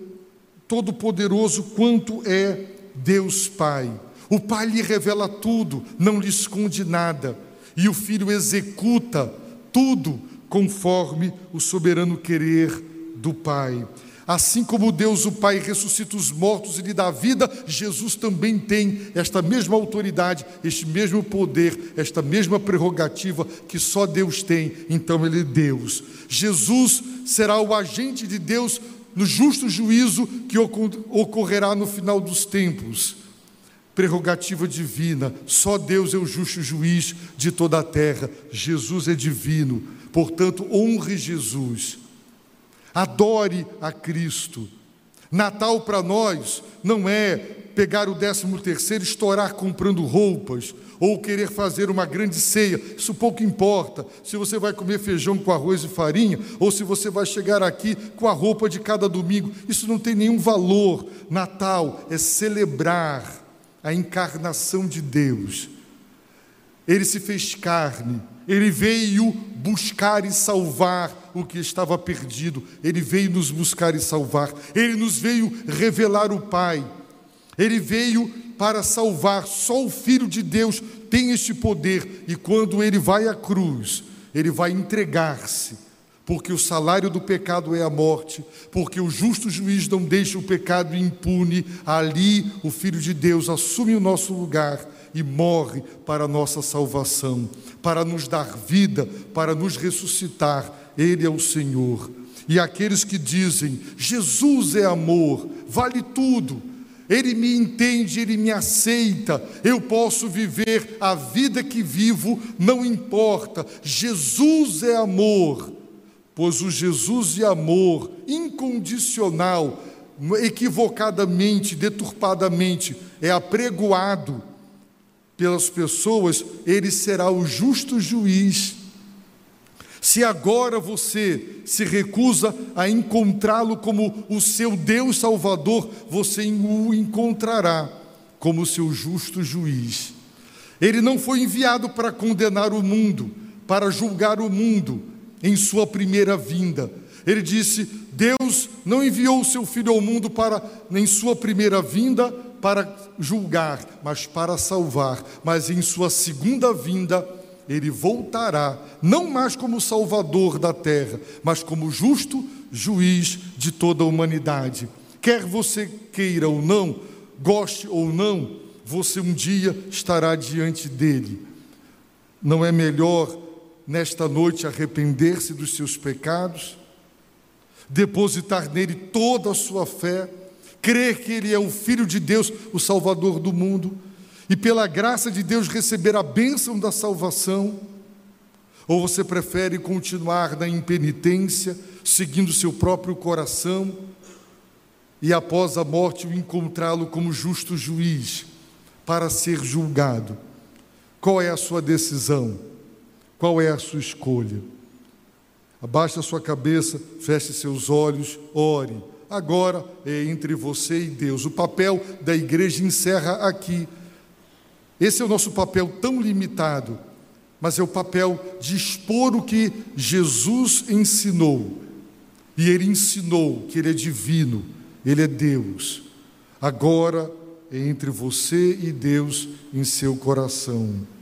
todo-poderoso quanto é Deus Pai. O Pai lhe revela tudo, não lhe esconde nada, e o Filho executa tudo conforme o soberano querer do Pai. Assim como Deus, o Pai, ressuscita os mortos e lhe dá vida, Jesus também tem esta mesma autoridade, este mesmo poder, esta mesma prerrogativa que só Deus tem, então Ele é Deus. Jesus será o agente de Deus no justo juízo que ocor- ocorrerá no final dos tempos. Prerrogativa divina, só Deus é o justo juiz de toda a terra, Jesus é divino, portanto, honre Jesus. Adore a Cristo. Natal para nós não é pegar o décimo terceiro e estourar comprando roupas ou querer fazer uma grande ceia. Isso pouco importa. Se você vai comer feijão com arroz e farinha ou se você vai chegar aqui com a roupa de cada domingo, isso não tem nenhum valor. Natal é celebrar a encarnação de Deus. Ele se fez carne, ele veio buscar e salvar o que estava perdido. Ele veio nos buscar e salvar. Ele nos veio revelar o Pai. Ele veio para salvar. Só o Filho de Deus tem este poder. E quando ele vai à cruz, ele vai entregar-se. Porque o salário do pecado é a morte, porque o justo juiz não deixa o pecado impune. Ali, o Filho de Deus assume o nosso lugar e morre para a nossa salvação, para nos dar vida, para nos ressuscitar. Ele é o Senhor. E aqueles que dizem, Jesus é amor, vale tudo, ele me entende, ele me aceita, eu posso viver a vida que vivo, não importa, Jesus é amor, pois o Jesus de amor incondicional, equivocadamente, deturpadamente, é apregoado pelas pessoas, ele será o justo juiz. Se agora você se recusa a encontrá-lo como o seu Deus Salvador, você o encontrará como seu justo juiz. Ele não foi enviado para condenar o mundo, para julgar o mundo em sua primeira vinda. Ele disse: Deus não enviou o seu filho ao mundo para em sua primeira vinda para julgar, mas para salvar. Mas em sua segunda vinda, ele voltará, não mais como salvador da terra, mas como justo juiz de toda a humanidade. Quer você queira ou não, goste ou não, você um dia estará diante dele. Não é melhor nesta noite arrepender-se dos seus pecados, depositar nele toda a sua fé? crer que Ele é o Filho de Deus, o Salvador do mundo, e pela graça de Deus receber a bênção da salvação? Ou você prefere continuar na impenitência, seguindo seu próprio coração, e após a morte encontrá-lo como justo juiz, para ser julgado? Qual é a sua decisão? Qual é a sua escolha? Abaixe a sua cabeça, feche seus olhos, ore agora é entre você e Deus. O papel da igreja encerra aqui. Esse é o nosso papel tão limitado, mas é o papel de expor o que Jesus ensinou. E ele ensinou que ele é divino, ele é Deus. Agora é entre você e Deus em seu coração.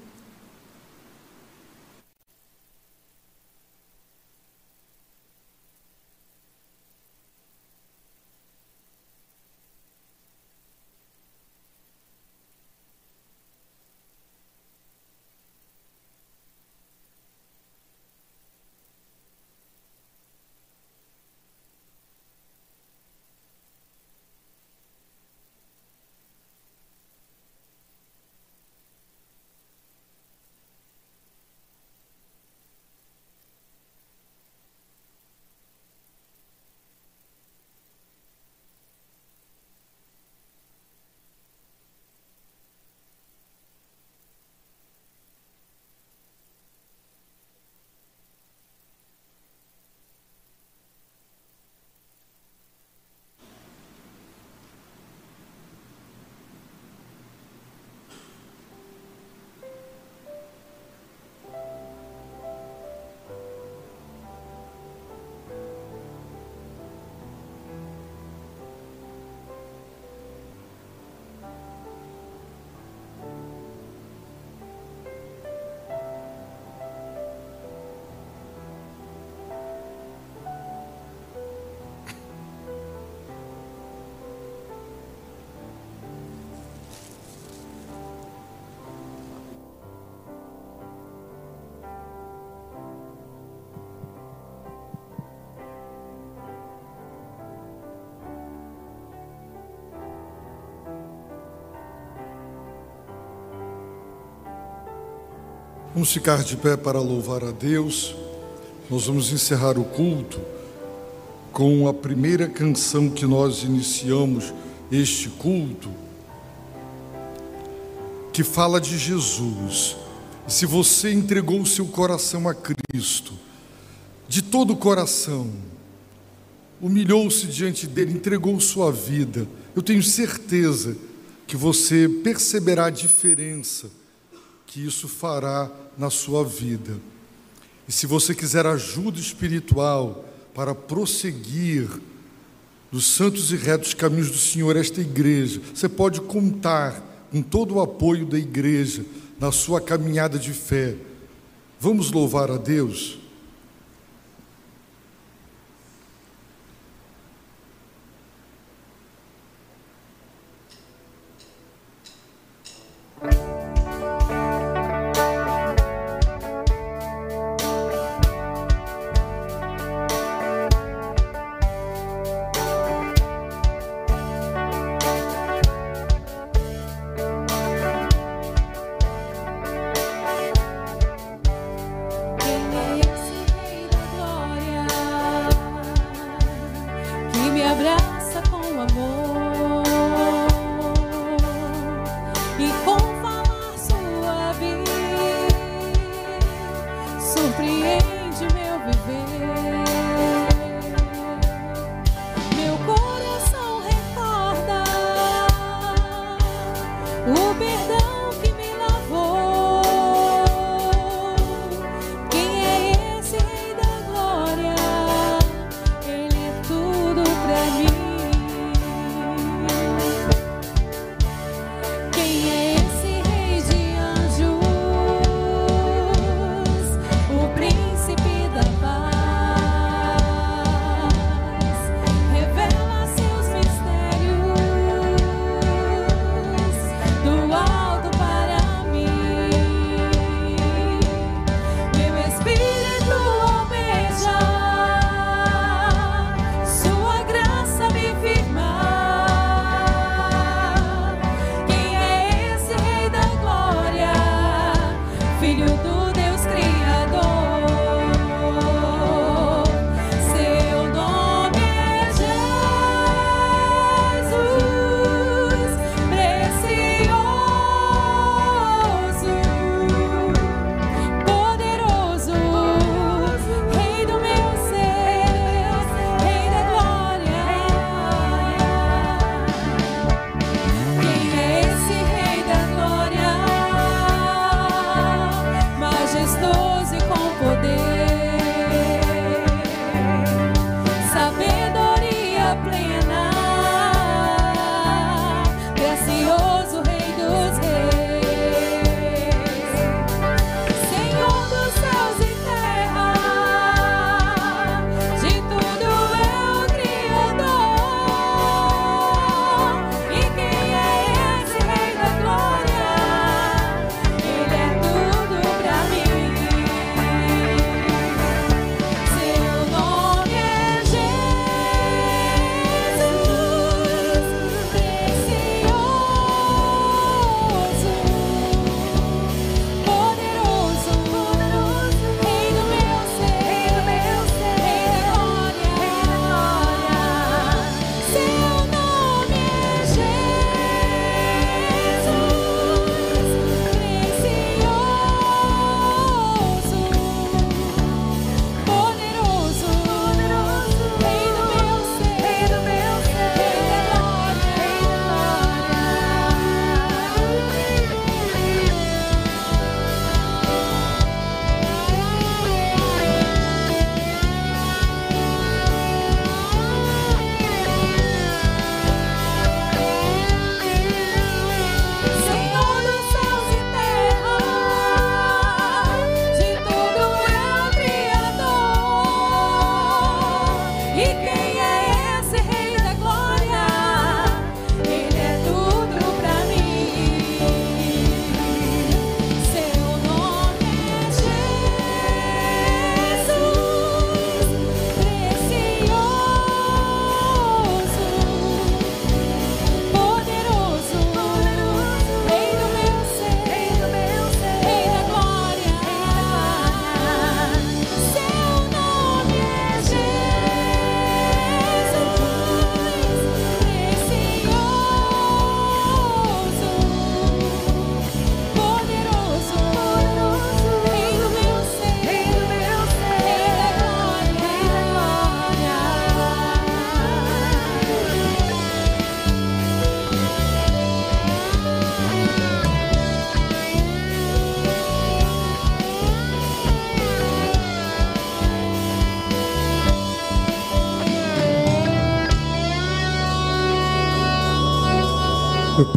Vamos ficar de pé para louvar a Deus. Nós vamos encerrar o culto com a primeira canção que nós iniciamos este culto, que fala de Jesus. Se você entregou o seu coração a Cristo, de todo o coração, humilhou-se diante dele, entregou sua vida, eu tenho certeza que você perceberá a diferença que isso fará na sua vida. E se você quiser ajuda espiritual para prosseguir dos santos e retos caminhos do Senhor, esta igreja, você pode contar com todo o apoio da igreja na sua caminhada de fé. Vamos louvar a Deus?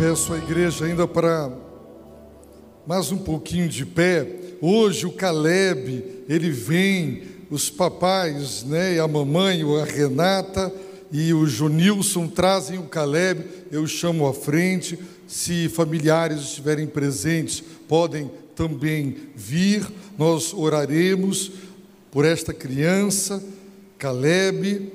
Peço à igreja ainda para mais um pouquinho de pé. Hoje o Caleb, ele vem, os papais, né, e a mamãe, a Renata e o Junilson trazem o Caleb, eu chamo à frente. Se familiares estiverem presentes, podem também vir. Nós oraremos por esta criança, Caleb,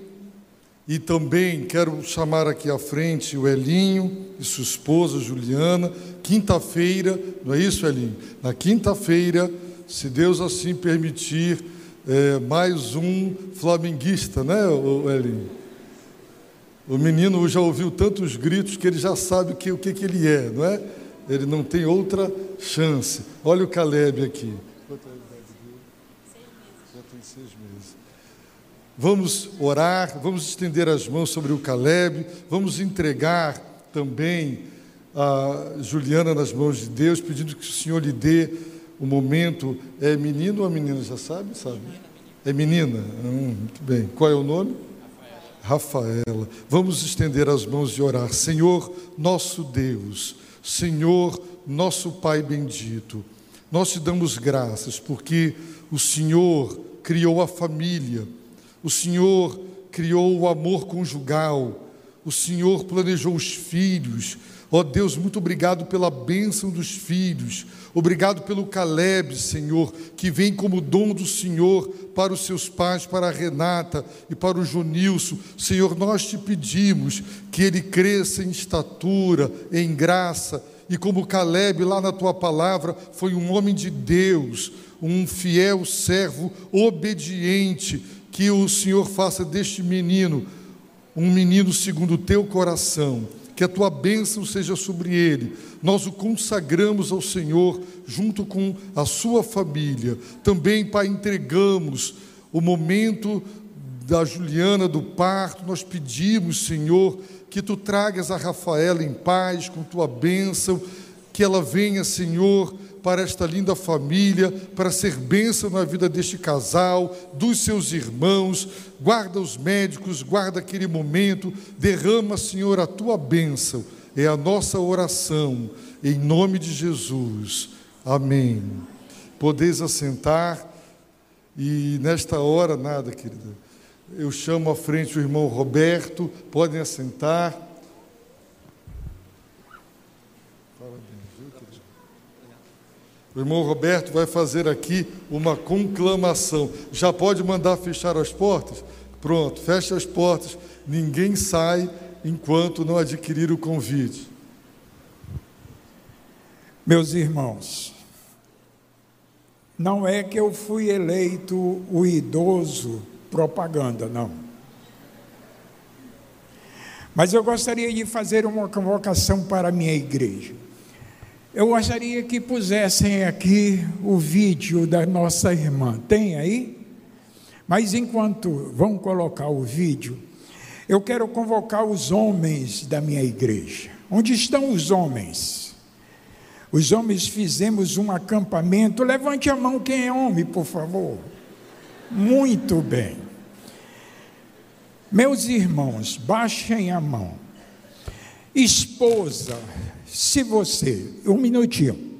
e também quero chamar aqui à frente o Elinho e sua esposa Juliana. Quinta-feira, não é isso, Elinho? Na quinta-feira, se Deus assim permitir, é, mais um flamenguista, né, Elinho? O menino já ouviu tantos gritos que ele já sabe o que, o que, que ele é, não é? Ele não tem outra chance. Olha o Caleb aqui. Quanto é a idade dele? Já tem seis meses. Vamos orar, vamos estender as mãos sobre o Caleb, vamos entregar também a Juliana nas mãos de Deus, pedindo que o Senhor lhe dê o momento. É menino ou menina? Já sabe? Sabe? É menina? Hum, muito bem. Qual é o nome? Rafaela. Vamos estender as mãos e orar. Senhor, nosso Deus, Senhor, nosso Pai bendito, nós te damos graças porque o Senhor criou a família, o Senhor criou o amor conjugal, o Senhor planejou os filhos. Ó Deus, muito obrigado pela bênção dos filhos. Obrigado pelo Caleb, Senhor, que vem como dom do Senhor para os seus pais, para a Renata e para o Jonilson. Senhor, nós te pedimos que ele cresça em estatura, em graça, e como Caleb, lá na tua palavra, foi um homem de Deus, um fiel servo obediente, que o Senhor faça deste menino um menino segundo o teu coração, que a tua bênção seja sobre ele. Nós o consagramos ao Senhor junto com a sua família. Também, Pai, entregamos o momento da Juliana do parto. Nós pedimos, Senhor, que tu tragas a Rafaela em paz com tua bênção, que ela venha, Senhor, para esta linda família, para ser bênção na vida deste casal, dos seus irmãos. Guarda os médicos, guarda aquele momento, derrama, Senhor, a tua bênção. É a nossa oração, em nome de Jesus. Amém. Podeis assentar, e nesta hora, nada, querida. Eu chamo à frente o irmão Roberto, podem assentar. O irmão Roberto vai fazer aqui uma conclamação. Já pode mandar fechar as portas? Pronto, fecha as portas. Ninguém sai enquanto não adquirir o convite. Meus irmãos, não é que eu fui eleito o idoso propaganda, não. Mas eu gostaria de fazer uma convocação para a minha igreja. Eu gostaria que pusessem aqui o vídeo da nossa irmã. Tem aí? Mas enquanto vão colocar o vídeo, eu quero convocar os homens da minha igreja. Onde estão os homens? Os homens fizemos um acampamento. Levante a mão quem é homem, por favor. Muito bem. Meus irmãos, baixem a mão. Esposa, se você, um minutinho.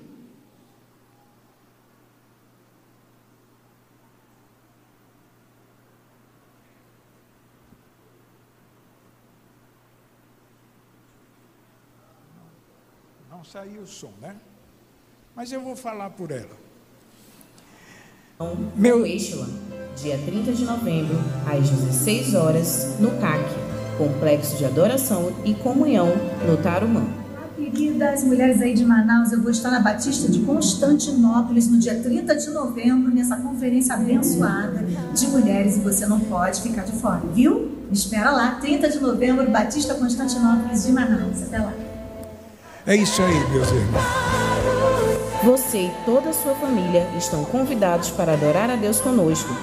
Não saiu o som, né? Mas eu vou falar por ela. Meu... Eixla, dia 30 de novembro, às 16 horas, no CAC, Complexo de Adoração e Comunhão, no Tarumã. Queridas mulheres aí de Manaus, eu vou estar na Batista de Constantinópolis no dia 30 de novembro, nessa conferência abençoada de mulheres, e você não pode ficar de fora, viu? Me espera lá, 30 de novembro, Batista Constantinópolis de Manaus. Até lá. É isso aí, meus irmãos. Você e toda a sua família estão convidados para adorar a Deus conosco.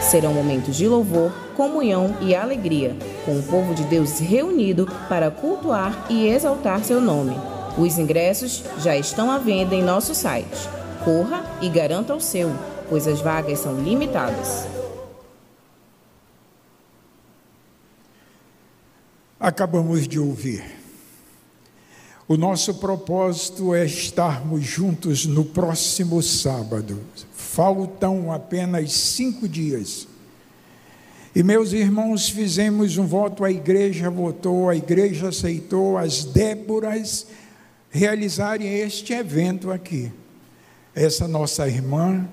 Serão momentos de louvor, comunhão e alegria, com o povo de Deus reunido para cultuar e exaltar seu nome. Os ingressos já estão à venda em nosso site. Corra e garanta o seu, pois as vagas são limitadas. Acabamos de ouvir. O nosso propósito é estarmos juntos no próximo sábado. Faltam apenas cinco dias. E meus irmãos, fizemos um voto, a igreja votou, a igreja aceitou as Déboras realizarem este evento aqui. Essa nossa irmã,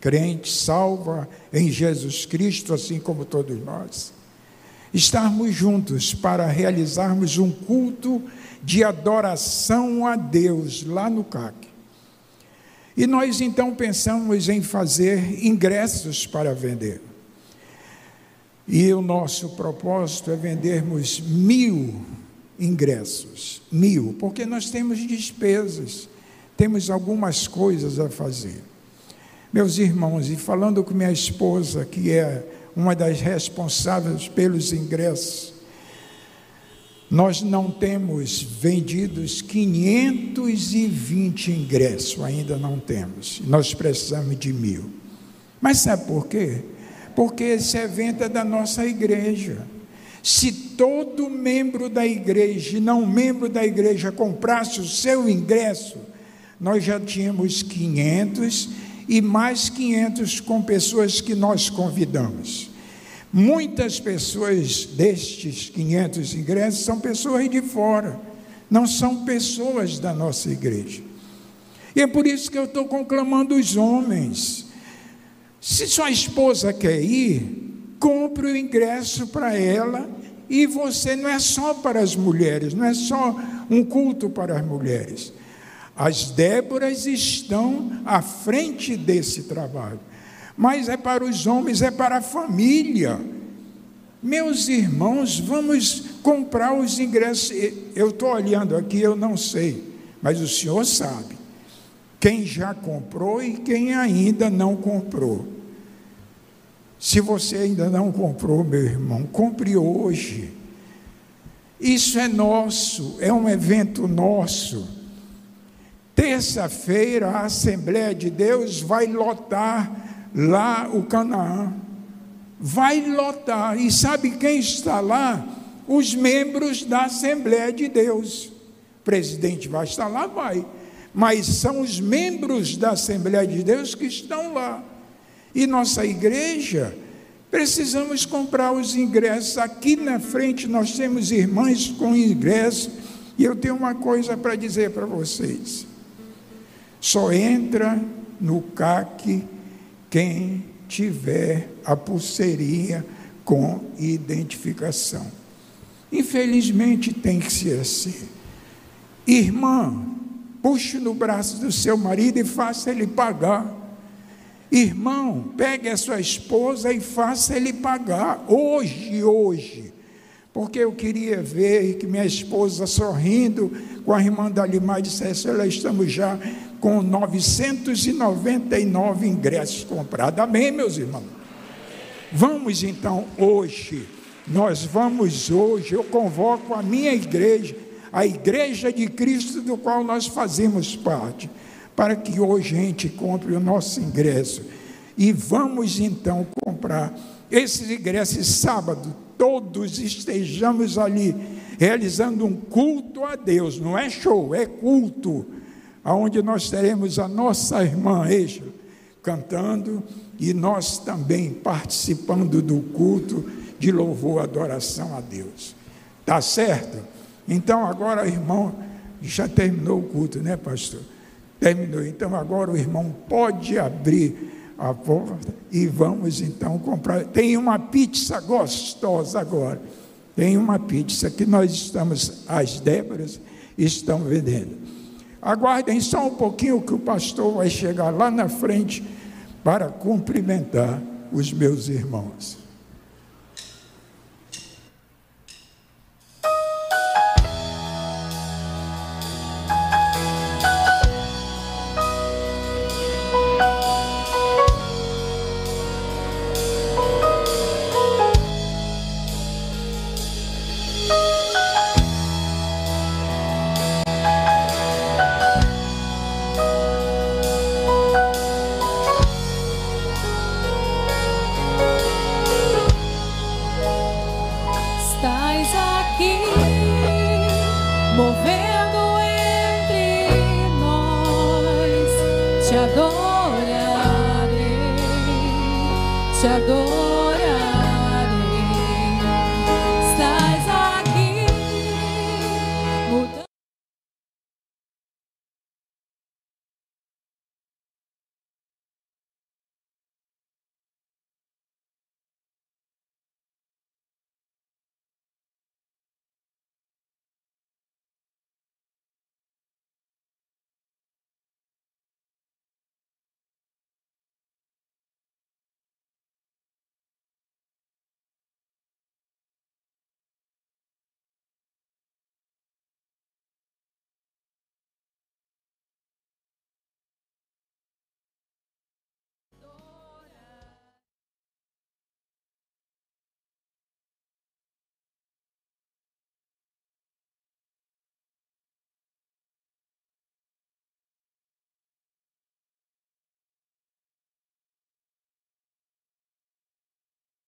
crente, salva em Jesus Cristo, assim como todos nós, estarmos juntos para realizarmos um culto de adoração a Deus lá no CAC. E nós então pensamos em fazer ingressos para vender. E o nosso propósito é vendermos mil ingressos, mil, porque nós temos despesas, temos algumas coisas a fazer. Meus irmãos, e falando com minha esposa, que é uma das responsáveis pelos ingressos, nós não temos vendidos 520 ingressos, ainda não temos. Nós precisamos de mil. Mas sabe por quê? Porque esse evento é da nossa igreja. Se todo membro da igreja e não membro da igreja comprasse o seu ingresso, nós já tínhamos 500 e mais 500 com pessoas que nós convidamos. Muitas pessoas destes 500 ingressos são pessoas de fora, não são pessoas da nossa igreja. E é por isso que eu estou conclamando os homens. Se sua esposa quer ir, compre o ingresso para ela. E você não é só para as mulheres, não é só um culto para as mulheres. As Déboras estão à frente desse trabalho mas é para os homens, é para a família. Meus irmãos, vamos comprar os ingressos. Eu estou olhando aqui, eu não sei, mas o senhor sabe. Quem já comprou e quem ainda não comprou. Se você ainda não comprou, meu irmão, compre hoje. Isso é nosso, é um evento nosso. Terça-feira, a Assembleia de Deus vai lotar lá o Canaã. Vai lotar. E sabe quem está lá? Os membros da Assembleia de Deus. O presidente vai estar lá? Vai. Mas são os membros da Assembleia de Deus que estão lá. E nossa igreja, precisamos comprar os ingressos. Aqui na frente nós temos irmãs com ingressos. E eu tenho uma coisa para dizer para vocês. Só entra no CAC quem tiver a pulseirinha com identificação. Infelizmente tem que ser assim. Irmã, puxe no braço do seu marido e faça ele pagar. Irmão, pegue a sua esposa e faça ele pagar. Hoje, hoje. Porque eu queria ver que minha esposa sorrindo com a irmã Dalimar dissesse: Olha, estamos já com 999 ingressos comprados. Amém, meus irmãos? Vamos então hoje, nós vamos hoje, eu convoco a minha igreja, a igreja de Cristo do qual nós fazemos parte, para que hoje a gente compre o nosso ingresso. E vamos então comprar esses ingressos sábado, todos estejamos ali realizando um culto a Deus, não é show, é culto aonde nós teremos a nossa irmã Eixa cantando e nós também participando do culto de louvor, adoração a Deus. Tá certo? Então agora, irmão, já terminou o culto, né, pastor? Terminou. Então agora o irmão pode abrir a porta e vamos então comprar. Tem uma pizza gostosa agora. Tem uma pizza que nós estamos, as Déboras estão vendendo. Aguardem só um pouquinho que o pastor vai chegar lá na frente para cumprimentar os meus irmãos.